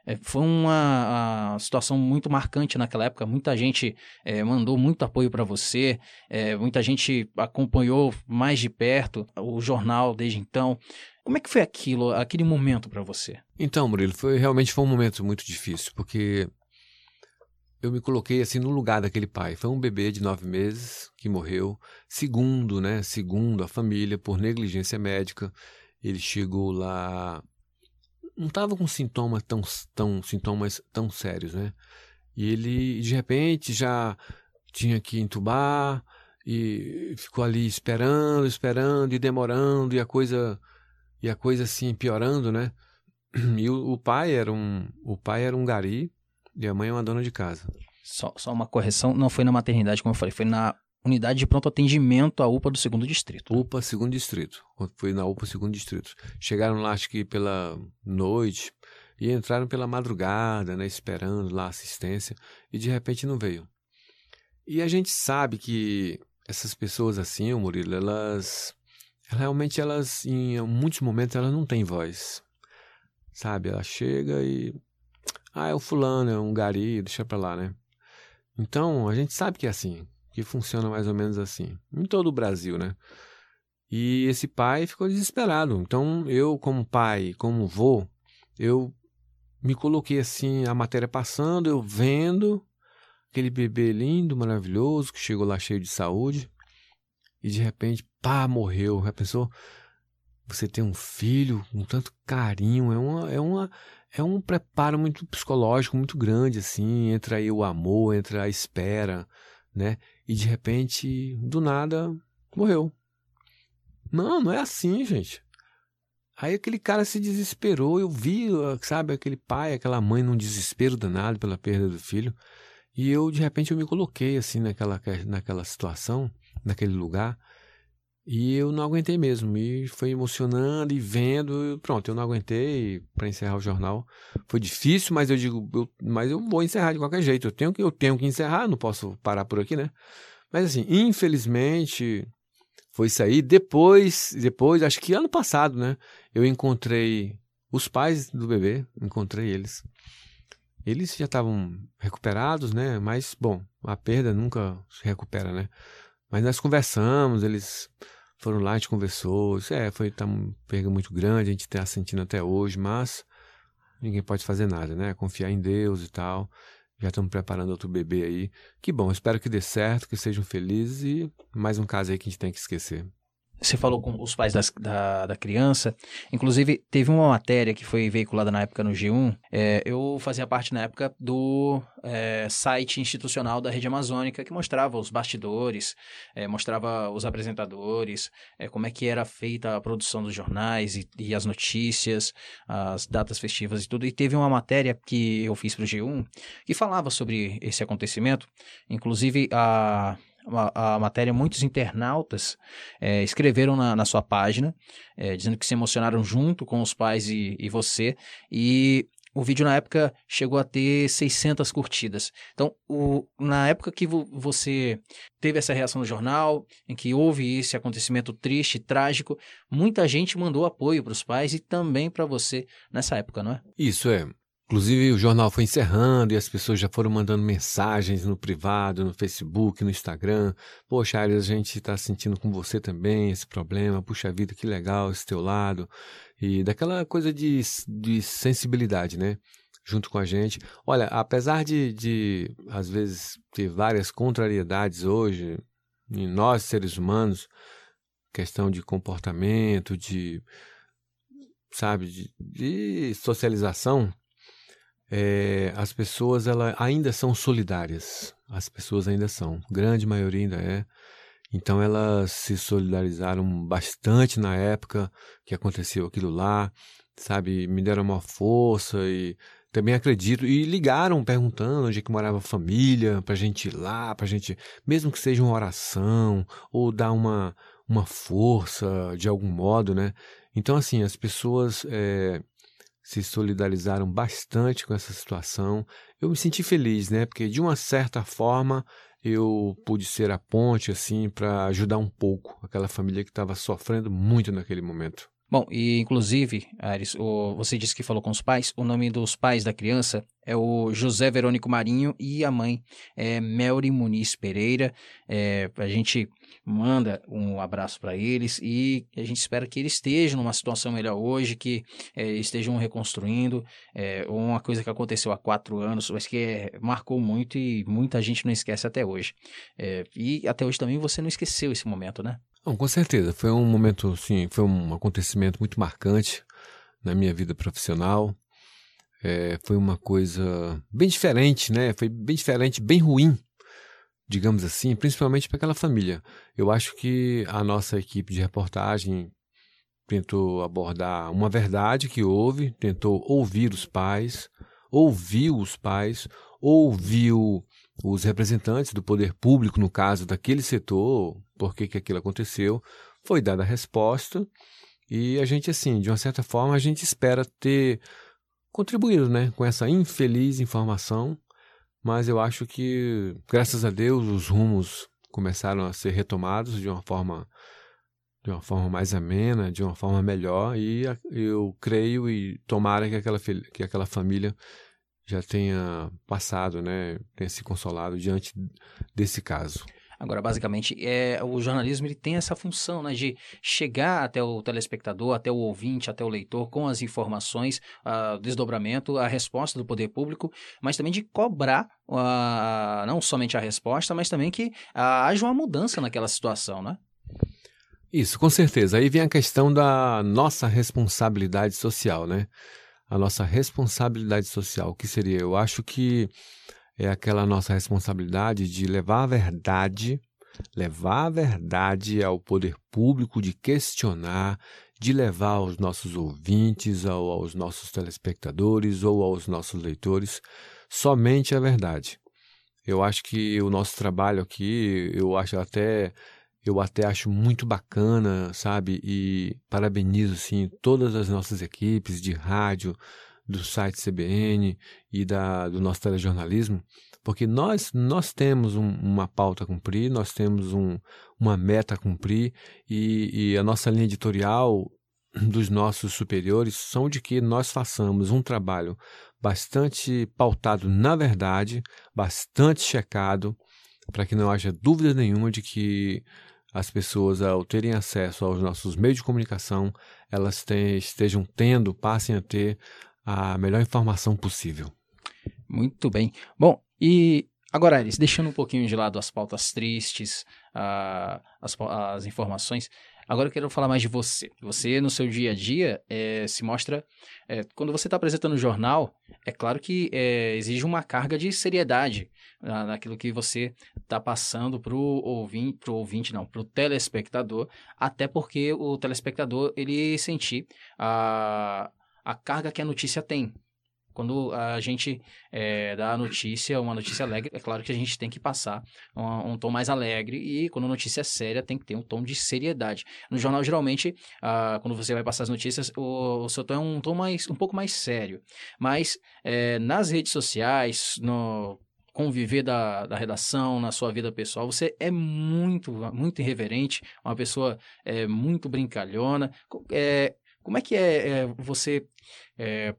É, foi uma, situação muito marcante naquela época. Muita gente é, mandou muito apoio para você, é, muita gente acompanhou mais de perto o jornal desde então. Como é que foi aquilo, aquele momento para você? Então, Murilo, foi realmente foi um momento muito difícil, porque eu me coloquei assim no lugar daquele pai. Foi um bebê de nove meses que morreu, segundo, né? Segundo a família, por negligência médica. Ele chegou lá não estava com sintomas tão, tão, sintomas tão sérios, né? E ele, de repente, já tinha que entubar e ficou ali esperando, esperando e demorando e a coisa e a coisa assim piorando, né? E o, o pai era um o pai era um gari e a mãe é uma dona de casa. Só, só uma correção, não foi na maternidade, como eu falei, foi na unidade de pronto atendimento à UPA do segundo distrito. UPA segundo distrito. Foi na UPA segundo distrito. Chegaram lá acho que pela noite e entraram pela madrugada, né, esperando lá assistência e de repente não veio. E a gente sabe que essas pessoas assim, o Murilo, elas realmente elas em muitos momentos elas não têm voz. Sabe? Ela chega e ah, é o fulano, é um gari, deixa pra lá, né? Então, a gente sabe que é assim que funciona mais ou menos assim, em todo o Brasil, né? E esse pai ficou desesperado. Então, eu, como pai, como vô, eu me coloquei assim, a matéria passando, eu vendo aquele bebê lindo, maravilhoso, que chegou lá cheio de saúde, e de repente, pá, morreu. Já pensou? Você tem um filho com tanto carinho, é uma, é uma, é um preparo muito psicológico muito grande, assim, entra aí o amor, entra a espera, né? E de repente, do nada, morreu. Não, não é assim, gente. Aí aquele cara se desesperou, eu vi, sabe, aquele pai, aquela mãe num desespero danado pela perda do filho. E eu, de repente, eu me coloquei assim naquela, naquela situação, naquele lugar. E eu não aguentei mesmo. E foi emocionando e vendo. Pronto, eu não aguentei para encerrar o jornal. Foi difícil, mas eu digo, eu, mas eu vou encerrar de qualquer jeito. Eu tenho que, eu tenho que encerrar, não posso parar por aqui, né? Mas assim, infelizmente, foi isso aí. Depois, depois, acho que ano passado, né? Eu encontrei os pais do bebê, encontrei eles. Eles já estavam recuperados, né? Mas, bom, a perda nunca se recupera, né? Mas nós conversamos, eles foram lá, a gente conversou. Isso é, foi tá uma perda muito grande, a gente está sentindo até hoje, mas ninguém pode fazer nada, né? Confiar em Deus e tal. Já estamos preparando outro bebê aí. Que bom, espero que dê certo, que sejam felizes e mais um caso aí que a gente tem que esquecer. Você falou com os pais das, da, da criança. Inclusive, teve uma matéria que foi veiculada na época no G1. É, eu fazia parte na época do é, site institucional da Rede Amazônica, que mostrava os bastidores, é, mostrava os apresentadores, é, como é que era feita a produção dos jornais e, e, as notícias, as datas festivas e tudo. E teve uma matéria que eu fiz para o G1 que falava sobre esse acontecimento. Inclusive, a a, matéria, muitos internautas é, escreveram na, na, sua página, é, dizendo que se emocionaram junto com os pais e, e você, e o vídeo na época chegou a ter 600 curtidas. Então, o, na época que vo, você teve essa reação no jornal, em que houve esse acontecimento triste, trágico, muita gente mandou apoio para os pais e também para você nessa época, não é? Isso é. Inclusive, o jornal foi encerrando e as pessoas já foram mandando mensagens no privado, no Facebook, no Instagram. Poxa, Ares, a gente está sentindo com você também esse problema. Puxa vida, que legal esse teu lado. E daquela coisa de, de sensibilidade, né? Junto com a gente. Olha, apesar de, de, às vezes, ter várias contrariedades hoje em nós, seres humanos, questão de comportamento, de, sabe, de, de socialização, é, as pessoas ela, ainda são solidárias. As pessoas ainda são. Grande maioria ainda é. Então elas se solidarizaram bastante na época que aconteceu aquilo lá, sabe? Me deram uma força e também acredito. E ligaram perguntando onde é que morava a família, pra gente ir lá, pra gente, mesmo que seja uma oração, ou dar uma, uma força de algum modo, né? Então, assim, as pessoas é, se solidarizaram bastante com essa situação. Eu me senti feliz, né? Porque de uma certa forma eu pude ser a ponte, assim, para ajudar um pouco aquela família que estava sofrendo muito naquele momento. Bom, e inclusive, Ares, o, você disse que falou com os pais. O nome dos pais da criança é o José Verônico Marinho e a mãe é Melry Muniz Pereira. É, a gente manda um abraço para eles e a gente espera que eles estejam numa situação melhor hoje, que é, estejam reconstruindo. É, uma coisa que aconteceu há quatro anos, mas que é, marcou muito e muita gente não esquece até hoje. É, e até hoje também você não esqueceu esse momento, né? Não, com certeza. Foi um momento, sim, foi um acontecimento muito marcante na minha vida profissional. É, foi uma coisa bem diferente, né? Foi bem diferente, bem ruim, digamos assim, principalmente para aquela família. Eu acho que a nossa equipe de reportagem tentou abordar uma verdade que houve, tentou ouvir os pais, ouviu os pais, ouviu os representantes do poder público, no caso daquele setor, por que, que aquilo aconteceu, foi dada a resposta e a gente, assim, de uma certa forma, a gente espera ter contribuído né, com essa infeliz informação, mas eu acho que, graças a Deus, os rumos começaram a ser retomados de uma forma de uma forma mais amena, de uma forma melhor, e eu creio e tomara que aquela, que aquela família já tenha passado, né, tenha se consolado diante desse caso. Agora, basicamente, é, o jornalismo ele tem essa função né, de chegar até o telespectador, até o ouvinte, até o leitor, com as informações, o desdobramento, a resposta do poder público, mas também de cobrar uh, não somente a resposta, mas também que uh, haja uma mudança naquela situação, né? Isso, com certeza. Aí vem a questão da nossa responsabilidade social, né? A nossa responsabilidade social, o que seria? Eu acho que é aquela nossa responsabilidade de levar a verdade, levar a verdade ao poder público, de questionar, de levar aos nossos ouvintes, ao, aos nossos telespectadores ou aos nossos leitores somente a verdade. Eu acho que o nosso trabalho aqui, eu acho até eu até acho muito bacana, sabe? E parabenizo sim todas as nossas equipes de rádio, do site CBN e da, do nosso telejornalismo, porque nós, nós temos um, uma pauta a cumprir, nós temos um, uma meta a cumprir e, e a nossa linha editorial dos nossos superiores são de que nós façamos um trabalho bastante pautado na verdade, bastante checado, para que não haja dúvida nenhuma de que as pessoas, ao terem acesso aos nossos meios de comunicação, elas estejam tendo, passem a ter a melhor informação possível. Muito bem. Bom, e agora, Alice, deixando um pouquinho de lado as pautas tristes, as, as informações, Agora eu quero falar mais de você. Você, no seu dia a dia, é, se mostra. É, quando você está apresentando o jornal, é claro que é, exige uma carga de seriedade na, naquilo que você está passando para o ouvinte, ouvinte, não, para o telespectador, até porque o telespectador ele sentir a a carga que a notícia tem. Quando a gente é, dá a notícia, uma notícia alegre, é claro que a gente tem que passar um, um, tom mais alegre e quando a notícia é séria, tem que ter um tom de seriedade. No jornal, geralmente, quando você vai passar as notícias, o, o, seu tom é um tom mais, um pouco mais sério. Mas é, nas redes sociais, no conviver da, da redação, na sua vida pessoal, você é muito, muito irreverente, uma pessoa é, muito brincalhona. É, como é que é, é você é,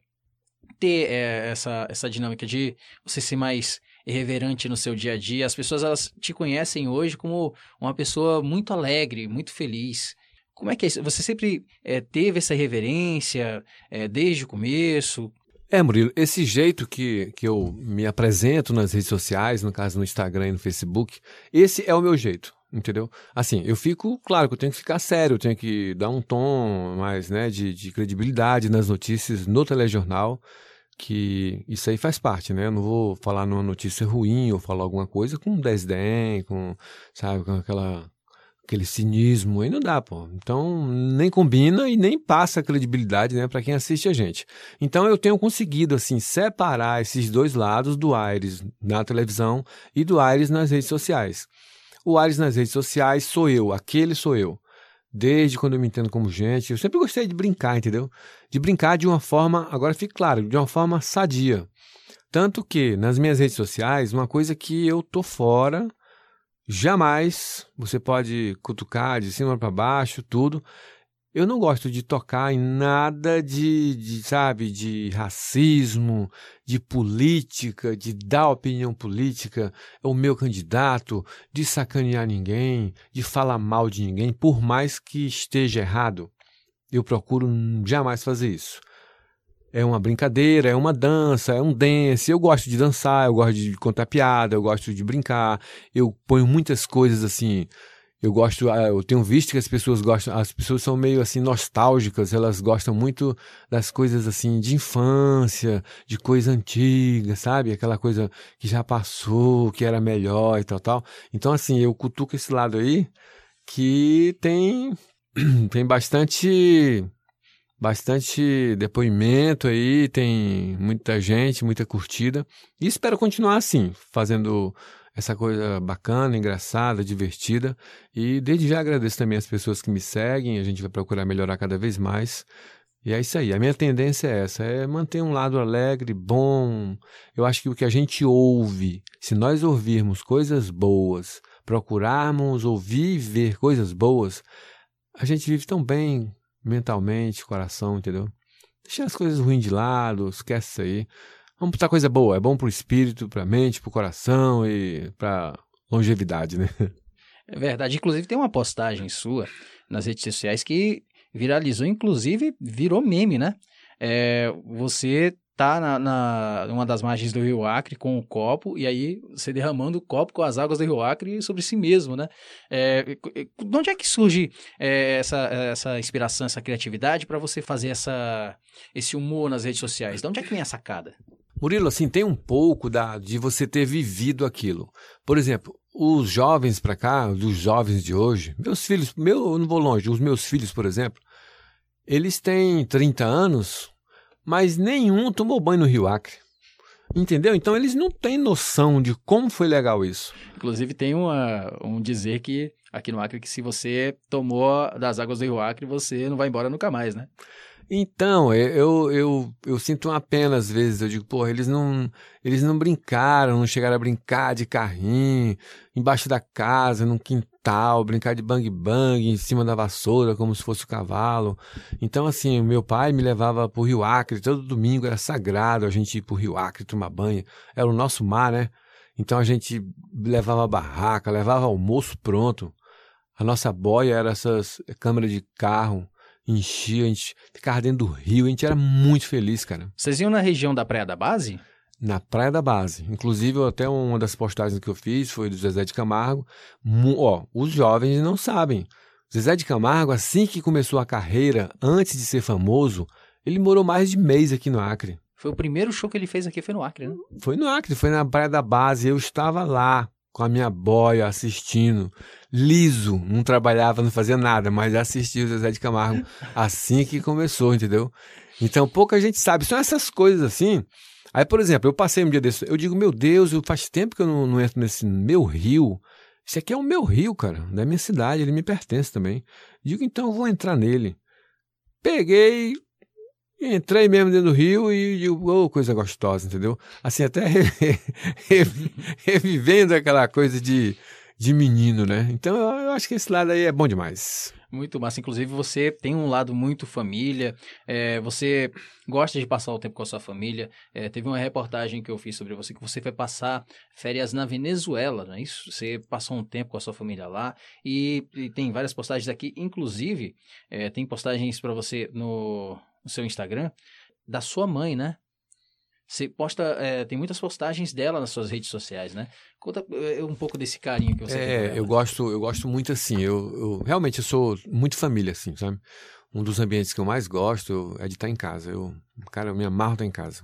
ter é, essa, essa dinâmica de você ser mais irreverente no seu dia a dia? As pessoas elas te conhecem hoje como uma pessoa muito alegre, muito feliz. Como é que é isso? Você sempre é, teve essa reverência é, desde o começo? É, Murilo, esse jeito que, que eu me apresento nas redes sociais, no caso no Instagram e no Facebook, esse é o meu jeito entendeu? Assim, eu fico, claro que eu tenho que ficar sério, eu tenho que dar um tom mais, né, de, de credibilidade nas notícias no telejornal, que isso aí faz parte, né? Eu não vou falar numa notícia ruim ou falar alguma coisa com desdém, com, sabe, com aquela aquele cinismo, aí não dá, pô. Então, nem combina e nem passa credibilidade, né, para quem assiste a gente. Então, eu tenho conseguido, assim, separar esses dois lados do Aires na televisão e do Aires nas redes sociais. O Aires nas redes sociais sou eu, aquele sou eu. Desde quando eu me entendo como gente, eu sempre gostei de brincar, entendeu? De brincar de uma forma, agora fique claro, de uma forma sadia. Tanto que nas minhas redes sociais, uma coisa que eu tô fora, Jamais você pode cutucar de cima para baixo, tudo. Eu não gosto de tocar em nada de, de, sabe, de racismo, de política, de dar opinião política, o meu candidato, de sacanear ninguém, de falar mal de ninguém, por mais que esteja errado. Eu procuro jamais fazer isso é uma brincadeira, é uma dança, é um dance. Eu gosto de dançar, eu gosto de contar piada, eu gosto de brincar. Eu ponho muitas coisas assim. Eu gosto, ah, eu tenho visto que as pessoas gostam, as pessoas são meio assim nostálgicas, elas gostam muito das coisas assim de infância, de coisa antiga, sabe? Aquela coisa que já passou, que era melhor e tal, tal. Então assim, eu cutuco esse lado aí que tem tem bastante bastante depoimento aí, tem muita gente, muita curtida. E espero continuar assim, fazendo essa coisa bacana, engraçada, divertida. E desde já agradeço também as pessoas que me seguem, a gente vai procurar melhorar cada vez mais. E é isso aí. A minha tendência é essa, é manter um lado alegre, bom. Eu acho que o que a gente ouve, se nós ouvirmos coisas boas, procurarmos ouvir e ver coisas boas, a gente vive tão bem, mentalmente, coração, entendeu? Deixa as coisas ruins de lado, esquece isso aí. Vamos botar coisa boa, é bom pro espírito, pra mente, pro coração e pra longevidade, né? É verdade. Inclusive tem uma postagem sua nas redes sociais que viralizou, inclusive virou meme, né? É, você tá na, na uma das margens do Rio Acre com o copo e aí você derramando o copo com as águas do Rio Acre sobre si mesmo, né? É, de onde é que surge é, essa, essa inspiração, essa criatividade para você fazer essa, esse humor nas redes sociais? De onde é que vem a sacada? Murilo, assim, tem um pouco da, de você ter vivido aquilo. Por exemplo, os jovens para cá, dos jovens de hoje, meus filhos, meu, eu não vou longe, os meus filhos, por exemplo, eles têm 30 anos, mas nenhum tomou banho no Rio Acre. Entendeu? Então eles não têm noção de como foi legal isso. Inclusive tem uma, um dizer que aqui no Acre que se você tomou das águas do Rio Acre, você não vai embora nunca mais, né? Então, eu, eu, eu sinto uma pena às vezes. Eu digo, pô, eles não, eles não brincaram, não chegaram a brincar de carrinho, embaixo da casa, num quintal, brincar de bang-bang em cima da vassoura, como se fosse o cavalo. Então, assim, meu pai me levava pro Rio Acre, todo domingo era sagrado a gente ir pro Rio Acre tomar banho. Era o nosso mar, né? Então a gente levava barraca, levava almoço pronto. A nossa boia era essas câmeras de carro enchia, a gente ficava dentro do rio, a gente era muito feliz, cara. Vocês iam na região da Praia da Base? Na Praia da Base. Inclusive, até uma das postagens que eu fiz foi do Zezé de Camargo. Ó, os jovens não sabem. Zezé de Camargo, assim que começou a carreira, antes de ser famoso, ele morou mais de mês aqui no Acre. Foi o primeiro show que ele fez aqui, foi no Acre, né? Foi no Acre, foi na Praia da Base. Eu estava lá com a minha boia assistindo liso, não trabalhava, não fazia nada, mas assistia o Zezé de Camargo assim que começou, entendeu? Então pouca gente sabe. São essas coisas assim. Aí, por exemplo, eu passei um dia desse, eu digo, meu Deus, eu faz tempo que eu não, não entro nesse meu rio. Esse aqui é o meu rio, cara, da minha cidade, ele me pertence também. Digo, então eu vou entrar nele. Peguei, entrei mesmo dentro do rio e digo, oh, coisa gostosa, entendeu? Assim, até revivendo aquela coisa de de menino, né? Então eu acho que esse lado aí é bom demais. Muito massa. Inclusive, você tem um lado muito família, é, você gosta de passar o tempo com a sua família. É, teve uma reportagem que eu fiz sobre você, que você foi passar férias na Venezuela, não é isso? Você passou um tempo com a sua família lá e, e tem várias postagens aqui. Inclusive, é, tem postagens para você no, no seu Instagram da sua mãe, né? Você posta, é, tem muitas postagens dela nas suas redes sociais, né? Conta é, um pouco desse carinho que você é, tem. É, eu gosto, eu gosto muito assim. Eu, eu, realmente eu sou muito família, assim, sabe? Um dos ambientes que eu mais gosto é de estar em casa. Eu, cara, eu me amarro estar em casa.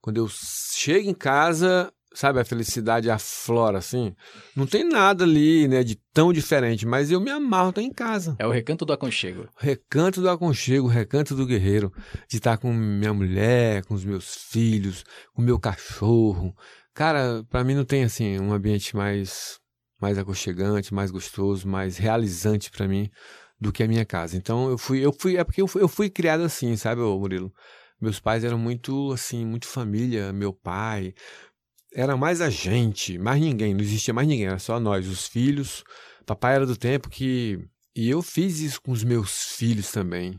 Quando eu chego em casa, sabe, a felicidade aflora, assim. Não tem nada ali, né, de tão diferente, mas eu me amarro estar em casa. É o recanto do aconchego. Recanto do aconchego, recanto do guerreiro. De estar com minha mulher, com os meus filhos, com o meu cachorro. Cara, para mim não tem, assim, um ambiente mais, mais aconchegante, mais gostoso, mais realizante para mim do que a minha casa. Então eu fui, eu fui, é porque eu fui, eu fui criado assim, sabe, Murilo? Meus pais eram muito, assim, muito família. Meu pai, era mais a gente, mais ninguém, não existia mais ninguém, era só nós, os filhos. Papai era do tempo que. E eu fiz isso com os meus filhos também.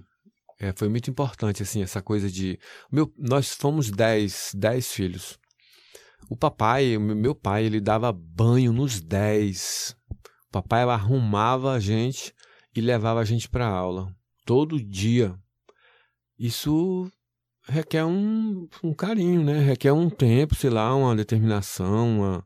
É, foi muito importante, assim, essa coisa de. Meu, nós fomos dez, dez filhos. O papai, meu pai, ele dava banho nos dez. O papai arrumava a gente e levava a gente para aula. Todo dia. Isso requer um, um carinho, né? Requer um tempo, sei lá, uma determinação, uma...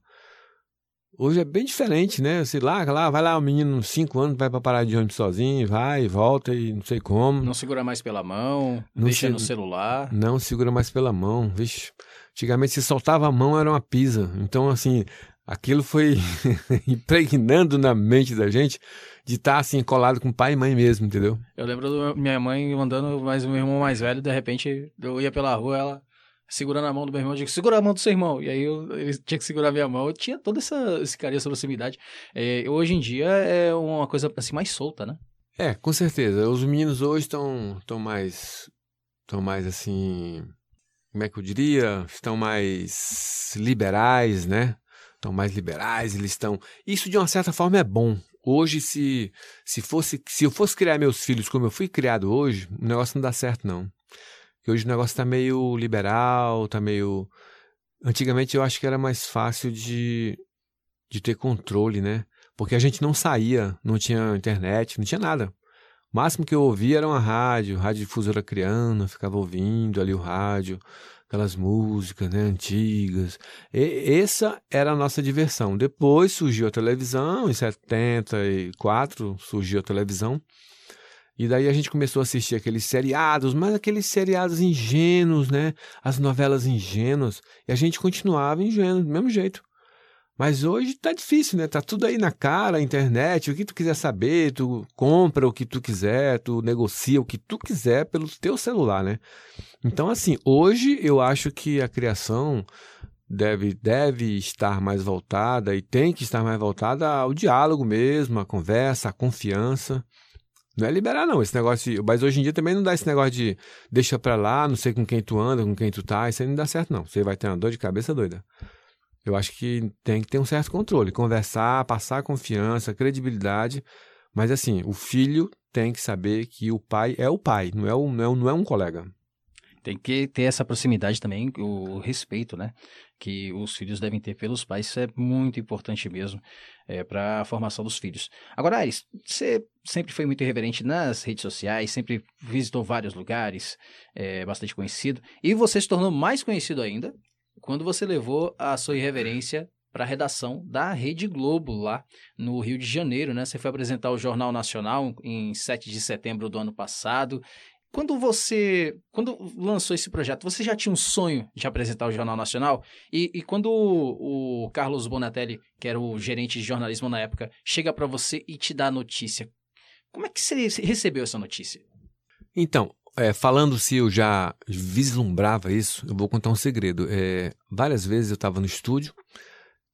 Hoje é bem diferente, né? Sei lá, lá vai lá o menino, cinco anos, vai para parar de ônibus sozinho, vai, volta e não sei como. Não segura mais pela mão, não deixa se... no celular. Não segura mais pela mão, vixe. Antigamente se soltava a mão era uma pisa. Então, assim, aquilo foi impregnando na mente da gente de estar tá, assim colado com pai e mãe mesmo, entendeu? Eu lembro da minha mãe andando, mas o meu irmão mais velho, de repente eu ia pela rua, ela segurando a mão do meu irmão, eu digo, segura a mão do seu irmão. E aí eu, ele tinha que segurar a minha mão. Eu tinha toda essa esse carinho, essa proximidade. É, hoje em dia é uma coisa assim mais solta, né? É, com certeza. Os meninos hoje estão estão mais estão mais assim, como é que eu diria? Estão mais liberais, né? Estão mais liberais, eles estão. Isso de uma certa forma é bom. Hoje, se, se, fosse, se eu fosse criar meus filhos como eu fui criado hoje, o negócio não dá certo, não. Porque hoje o negócio está meio liberal, está meio. Antigamente eu acho que era mais fácil de, de ter controle, né? Porque a gente não saía, não tinha internet, não tinha nada. O máximo que eu ouvia era uma rádio, rádio difusora criando, ficava ouvindo ali o rádio aquelas músicas né, antigas. E essa era a nossa diversão. Depois surgiu a televisão, em 74 surgiu a televisão. E daí a gente começou a assistir aqueles seriados, mas aqueles seriados ingênuos, né? As novelas ingênuas. E a gente continuava ingênuo, do mesmo jeito. Mas hoje tá difícil, né? Tá tudo aí na cara, internet, o que tu quiser saber, tu compra o que tu quiser, tu negocia o que tu quiser pelo teu celular, né? Então, assim, hoje eu acho que a criação deve, deve estar mais voltada e tem que estar mais voltada ao diálogo mesmo, à conversa, à confiança. Não é liberar, não, esse negócio. De, mas hoje em dia também não dá esse negócio de deixa pra lá, não sei com quem tu anda, com quem tu tá, isso aí não dá certo, não. Você vai ter uma dor de cabeça doida. Eu acho que tem que ter um certo controle, conversar, passar confiança, credibilidade, mas assim, o filho tem que saber que o pai é o pai, não é, o, não é, não é um colega. Tem que ter essa proximidade também, o respeito, né? Que os filhos devem ter pelos pais. Isso é muito importante mesmo é, para a formação dos filhos. Agora, Aris, você sempre foi muito irreverente nas redes sociais, sempre visitou vários lugares, é, bastante conhecido. E você se tornou mais conhecido ainda quando você levou a sua irreverência para a redação da Rede Globo lá no Rio de Janeiro, né? Você foi apresentar o Jornal Nacional em 7 de setembro do ano passado. Quando você, quando lançou esse projeto, você já tinha um sonho de apresentar o Jornal Nacional? E, e quando o, o Carlos Bonatelli, que era o gerente de jornalismo na época, chega para você e te dá a notícia, como é que você recebeu essa notícia? Então, é, falando se eu já vislumbrava isso, eu vou contar um segredo. É, várias vezes eu estava no estúdio,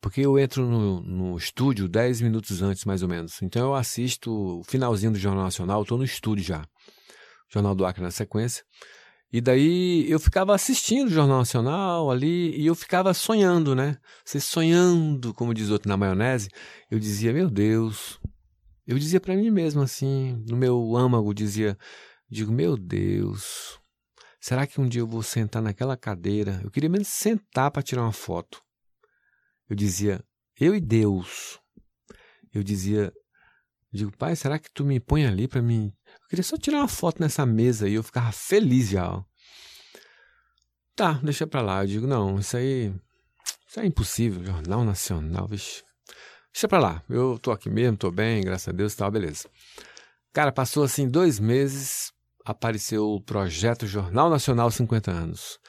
porque eu entro no, no estúdio 10 minutos antes, mais ou menos. Então eu assisto o finalzinho do Jornal Nacional, estou no estúdio já. Jornal do Acre na sequência. E daí eu ficava assistindo o Jornal Nacional ali e eu ficava sonhando, né? Você sonhando, como diz outro na maionese, eu dizia, meu Deus. Eu dizia para mim mesmo assim, no meu âmago, dizia, Digo, meu Deus, será que um dia eu vou sentar naquela cadeira? Eu queria mesmo sentar para tirar uma foto. Eu dizia, eu e Deus. Eu dizia, digo, pai, será que tu me põe ali para mim? Eu queria só tirar uma foto nessa mesa e eu ficava feliz já. Tá, deixa pra lá. Eu digo, não, isso aí, isso é impossível. Jornal Nacional, vixe. Deixa pra lá. Eu tô aqui mesmo, tô bem, graças a Deus tal, beleza. Cara, passou assim dois meses, apareceu o projeto Jornal Nacional 50 anos.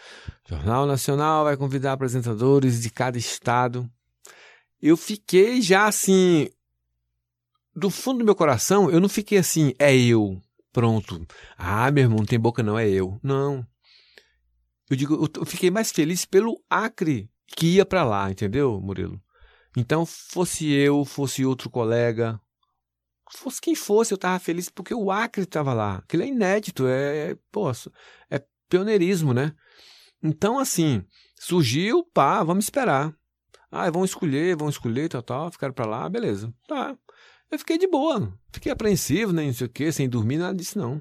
Jornal Nacional vai convidar apresentadores de cada estado. Eu fiquei já assim, do fundo do meu coração, eu não fiquei assim, é eu, pronto. Ah, meu irmão, não tem boca não, é eu. Não. Eu digo, eu fiquei mais feliz pelo Acre que ia para lá, entendeu, Murilo? Então, fosse eu, fosse outro colega, fosse quem fosse, eu estava feliz porque o Acre estava lá. Aquilo é inédito, é, pô, é pioneirismo, né? Então, assim, surgiu, pá, vamos esperar. Ah, vão escolher, vão escolher, tal, tal, ficaram para lá, beleza. Tá. Eu fiquei de boa, fiquei apreensivo, nem né, não sei o quê, sem dormir, nada disso não.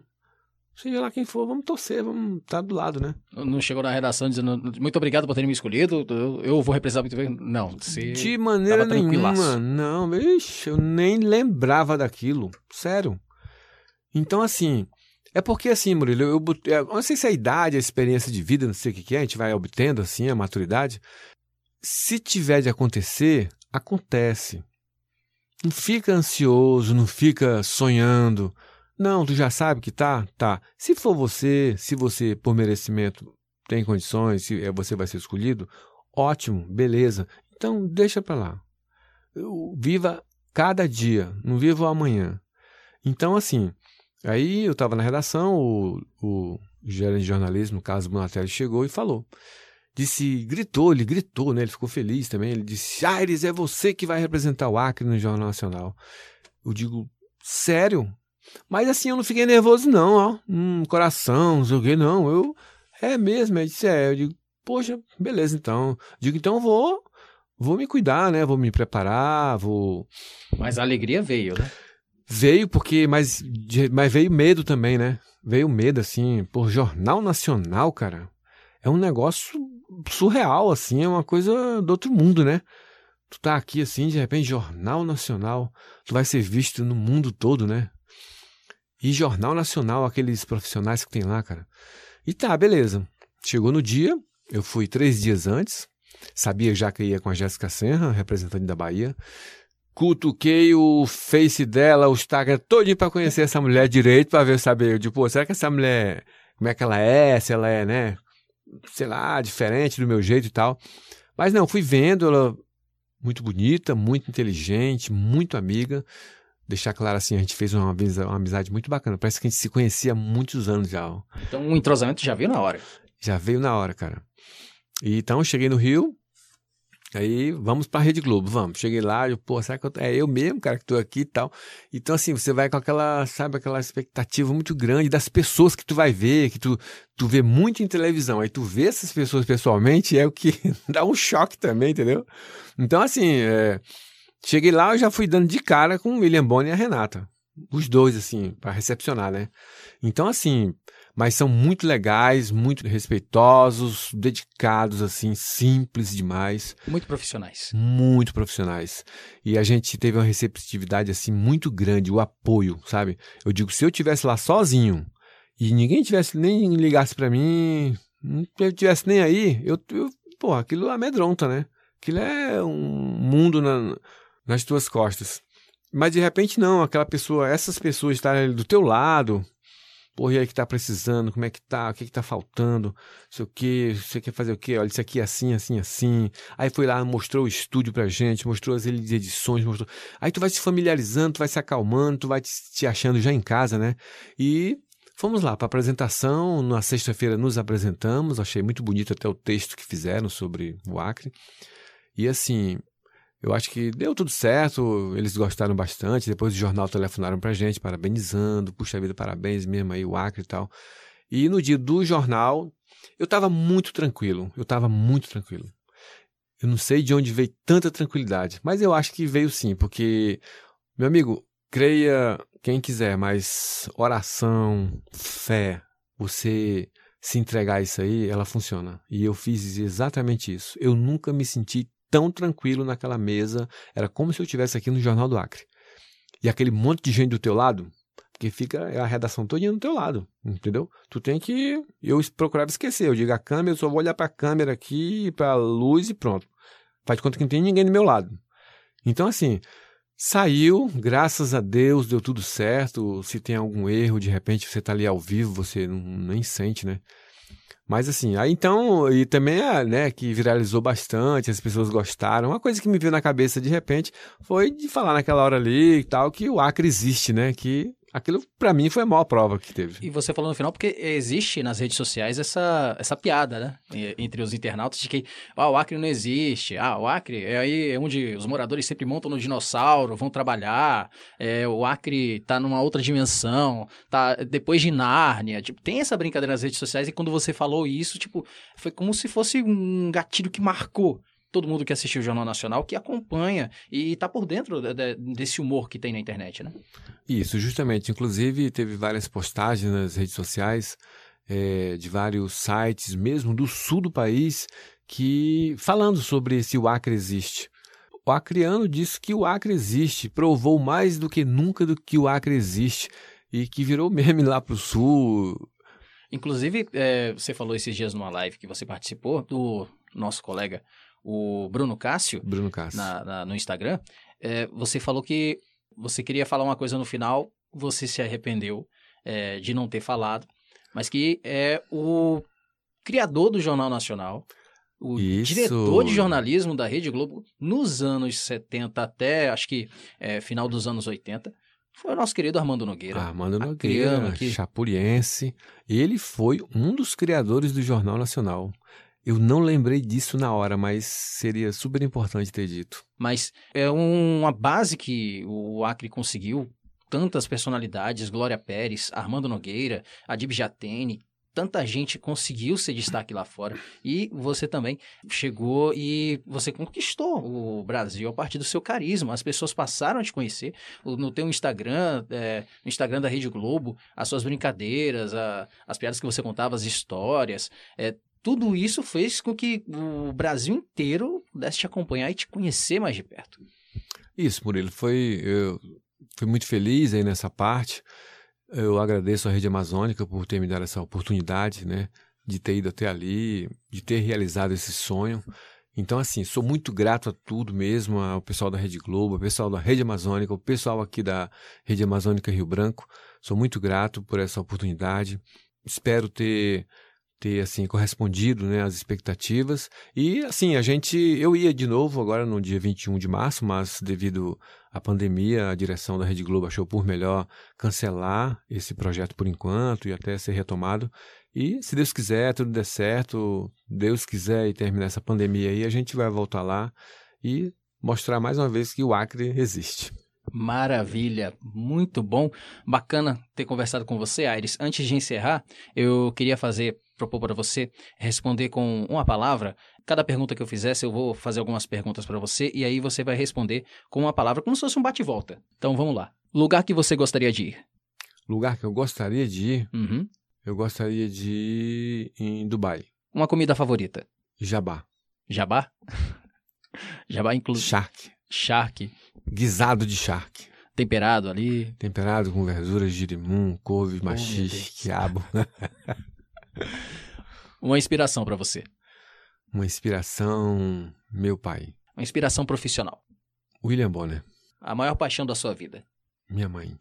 Seja lá quem for, vamos torcer, vamos estar tá do lado, né? Não chegou na redação dizendo muito obrigado por terem me escolhido, eu, eu vou representar muito bem. Não, De maneira nenhuma, não, ixi, eu nem lembrava daquilo, sério. Então, assim, é porque assim, Murilo, eu, eu, eu não sei se é a idade, a experiência de vida, não sei o que, que é, a gente vai obtendo assim, a maturidade. Se tiver de acontecer, acontece. Não fica ansioso, não fica sonhando não, tu já sabe que tá? Tá. Se for você, se você, por merecimento, tem condições, se é, você vai ser escolhido, ótimo, beleza. Então, deixa para lá. Viva cada dia, não viva o amanhã. Então, assim, aí eu estava na redação, o, o gerente de jornalismo, Carlos Bonatelli, chegou e falou. Disse, gritou, ele gritou, né? Ele ficou feliz também. Ele disse: Aires, é você que vai representar o Acre no Jornal Nacional. Eu digo, sério? Mas assim, eu não fiquei nervoso, não, ó. Hum, coração, não sei o quê, não. Eu. É mesmo, é disse, é. Eu digo, poxa, beleza, então. Digo, então vou. Vou me cuidar, né? Vou me preparar, vou. Mas a alegria veio, né? Veio, porque. Mas, mas veio medo também, né? Veio medo, assim, por Jornal Nacional, cara. É um negócio surreal, assim, é uma coisa do outro mundo, né? Tu tá aqui, assim, de repente, Jornal Nacional. Tu vai ser visto no mundo todo, né? E Jornal Nacional, aqueles profissionais que tem lá, cara. E tá, beleza. Chegou no dia, eu fui três dias antes, sabia já que ia com a Jéssica Serra, representante da Bahia. Cutuquei o Face dela, o Instagram todo para conhecer essa mulher direito, para ver, saber, tipo, pô, será que essa mulher, como é que ela é, se ela é, né, sei lá, diferente do meu jeito e tal. Mas não, fui vendo ela muito bonita, muito inteligente, muito amiga deixar claro assim, a gente fez uma, uma amizade muito bacana. Parece que a gente se conhecia há muitos anos já. Então o um entrosamento já veio na hora. Já veio na hora, cara. E, então eu cheguei no Rio, aí vamos pra Rede Globo, vamos. Cheguei lá, eu, pô, será que eu, é eu mesmo, cara, que tô aqui e tal. Então assim, você vai com aquela, sabe, aquela expectativa muito grande das pessoas que tu vai ver, que tu, tu vê muito em televisão. Aí tu vê essas pessoas pessoalmente, é o que dá um choque também, entendeu? Então assim, é Cheguei lá, eu já fui dando de cara com o William Bonner e a Renata. Os dois, assim, para recepcionar, né? Então, assim, mas são muito legais, muito respeitosos, dedicados, assim, simples demais. Muito profissionais. Muito profissionais. E a gente teve uma receptividade, assim, muito grande, o apoio, sabe? Eu digo, se eu tivesse lá sozinho e ninguém tivesse nem ligasse para mim, não tivesse nem aí, eu, eu, pô, aquilo amedronta, né? Aquilo é um mundo na nas tuas costas. Mas de repente não, aquela pessoa, essas pessoas estarem ali do teu lado, porra, e aí que tá precisando, como é que tá, o que que tá faltando, sei o que, você quer fazer o que, olha, isso aqui é assim, assim, assim. Aí foi lá, mostrou o estúdio pra gente, mostrou as edições, mostrou. Aí tu vai se familiarizando, tu vai se acalmando, tu vai te achando já em casa, né? E fomos lá para apresentação, na sexta-feira nos apresentamos, achei muito bonito até o texto que fizeram sobre o Acre. E assim, eu acho que deu tudo certo, eles gostaram bastante. Depois do jornal telefonaram pra gente, parabenizando, puxa vida, parabéns mesmo aí, o Acre e tal. E no dia do jornal, eu tava muito tranquilo, eu tava muito tranquilo. Eu não sei de onde veio tanta tranquilidade, mas eu acho que veio sim, porque, meu amigo, creia quem quiser, mas oração, fé, você se entregar a isso aí, ela funciona. E eu fiz exatamente isso. Eu nunca me senti tão tranquilo naquela mesa, era como se eu estivesse aqui no Jornal do Acre. E aquele monte de gente do teu lado, porque fica a redação toda do teu lado, entendeu? Tu tem que. Eu procurava esquecer, eu digo a câmera, eu só vou olhar para a câmera aqui, para a luz e pronto. Faz de conta que não tem ninguém do meu lado. Então, assim, Saiu, graças a Deus, deu tudo certo. Se tem algum erro, de repente você tá ali ao vivo, você não, nem sente, né? Mas assim, aí então, e também, é, né, que viralizou bastante, as pessoas gostaram. Uma coisa que me veio na cabeça de repente foi de falar naquela hora ali e tal, que o Acre existe, né? Que Aquilo, para mim, foi a maior prova que teve. E você falou no final, porque existe nas redes sociais essa, essa piada, né? Entre os internautas de que ah, o Acre não existe. Ah, o Acre é aí onde os moradores sempre montam no dinossauro, vão trabalhar. É, o Acre tá numa outra dimensão, tá depois de Nárnia. Tipo, tem essa brincadeira nas redes sociais e quando você falou isso, tipo, foi como se fosse um gatilho que marcou todo mundo que assistiu o Jornal Nacional, que acompanha e está por dentro de, de, desse humor que tem na internet, né? Isso, justamente. Inclusive, teve várias postagens nas redes sociais é, de vários sites, mesmo do sul do país, que falando sobre se o Acre existe. O acreano disse que o Acre existe, provou mais do que nunca do que o Acre existe e que virou meme lá para o sul. Inclusive, é, você falou esses dias numa live que você participou do nosso colega o Bruno Cássio, Bruno Cássio. Na, na, no Instagram, é, você falou que você queria falar uma coisa no final, você se arrependeu é, de não ter falado, mas que é o criador do Jornal Nacional, o Isso. diretor de jornalismo da Rede Globo nos anos 70 até, acho que é, final dos anos 80, foi o nosso querido Armando Nogueira. Armando Nogueira, que... chapuriense. Ele foi um dos criadores do Jornal Nacional. Eu não lembrei disso na hora, mas seria super importante ter dito. Mas é uma base que o Acre conseguiu. Tantas personalidades, Glória Pérez, Armando Nogueira, Adib Jatene, tanta gente conseguiu ser destaque lá fora e você também chegou e você conquistou o Brasil a partir do seu carisma. As pessoas passaram a te conhecer no teu Instagram, é, no Instagram da Rede Globo, as suas brincadeiras, a, as piadas que você contava, as histórias. É, tudo isso fez com que o Brasil inteiro pudesse te acompanhar e te conhecer mais de perto. Isso, Murilo, foi, eu fui muito feliz aí nessa parte. Eu agradeço a Rede Amazônica por ter me dado essa oportunidade, né, de ter ido até ali, de ter realizado esse sonho. Então, assim, sou muito grato a tudo mesmo, ao pessoal da Rede Globo, ao pessoal da Rede Amazônica, o pessoal aqui da Rede Amazônica Rio Branco. Sou muito grato por essa oportunidade. Espero ter ter assim correspondido né, às expectativas. E assim, a gente eu ia de novo agora no dia 21 de março, mas devido à pandemia, a direção da Rede Globo achou por melhor cancelar esse projeto por enquanto e até ser retomado. E se Deus quiser, tudo der certo, Deus quiser e terminar essa pandemia aí, a gente vai voltar lá e mostrar mais uma vez que o Acre existe. Maravilha, muito bom, bacana ter conversado com você, Aires. Antes de encerrar, eu queria fazer propor para você responder com uma palavra. Cada pergunta que eu fizesse, eu vou fazer algumas perguntas para você e aí você vai responder com uma palavra, como se fosse um bate-volta. Então vamos lá. Lugar que você gostaria de ir? Lugar que eu gostaria de ir? Uhum. Eu gostaria de ir em Dubai. Uma comida favorita? Jabá. Jabá? Jabá inclusive. Shark. Shark. Guisado de shark. Temperado ali. Temperado com verduras, girimum, couve, oh, machixe, quiabo. Uma inspiração para você. Uma inspiração, meu pai. Uma inspiração profissional. William Bonner. A maior paixão da sua vida. Minha mãe.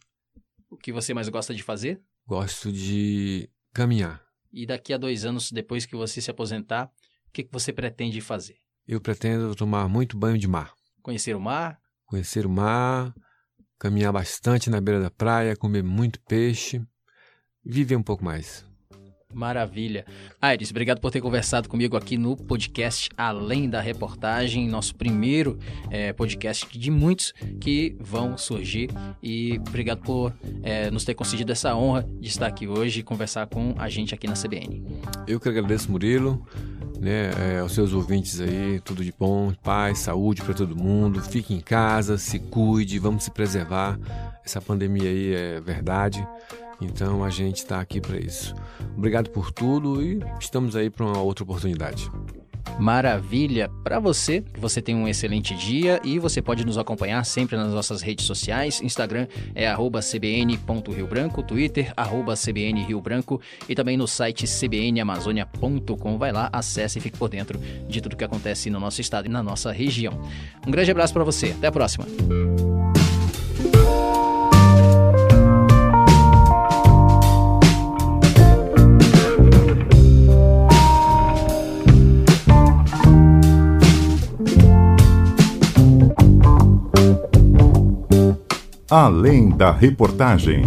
O que você mais gosta de fazer? Gosto de caminhar. E daqui a dois anos, depois que você se aposentar, o que você pretende fazer? Eu pretendo tomar muito banho de mar. Conhecer o mar? Conhecer o mar, caminhar bastante na beira da praia, comer muito peixe, viver um pouco mais. Maravilha. Aires, obrigado por ter conversado comigo aqui no podcast Além da Reportagem, nosso primeiro é, podcast de muitos que vão surgir. E obrigado por é, nos ter concedido essa honra de estar aqui hoje e conversar com a gente aqui na CBN. Eu que agradeço, Murilo. Né, é, aos seus ouvintes aí, tudo de bom, paz, saúde para todo mundo. Fique em casa, se cuide, vamos se preservar. Essa pandemia aí é verdade. Então a gente está aqui para isso. Obrigado por tudo e estamos aí para uma outra oportunidade. Maravilha para você, você tenha um excelente dia e você pode nos acompanhar sempre nas nossas redes sociais. Instagram é cbn.riobranco, Twitter cbnriobranco e também no site cbnamazônia.com. Vai lá, acesse e fique por dentro de tudo que acontece no nosso estado e na nossa região. Um grande abraço para você, até a próxima. Além da reportagem.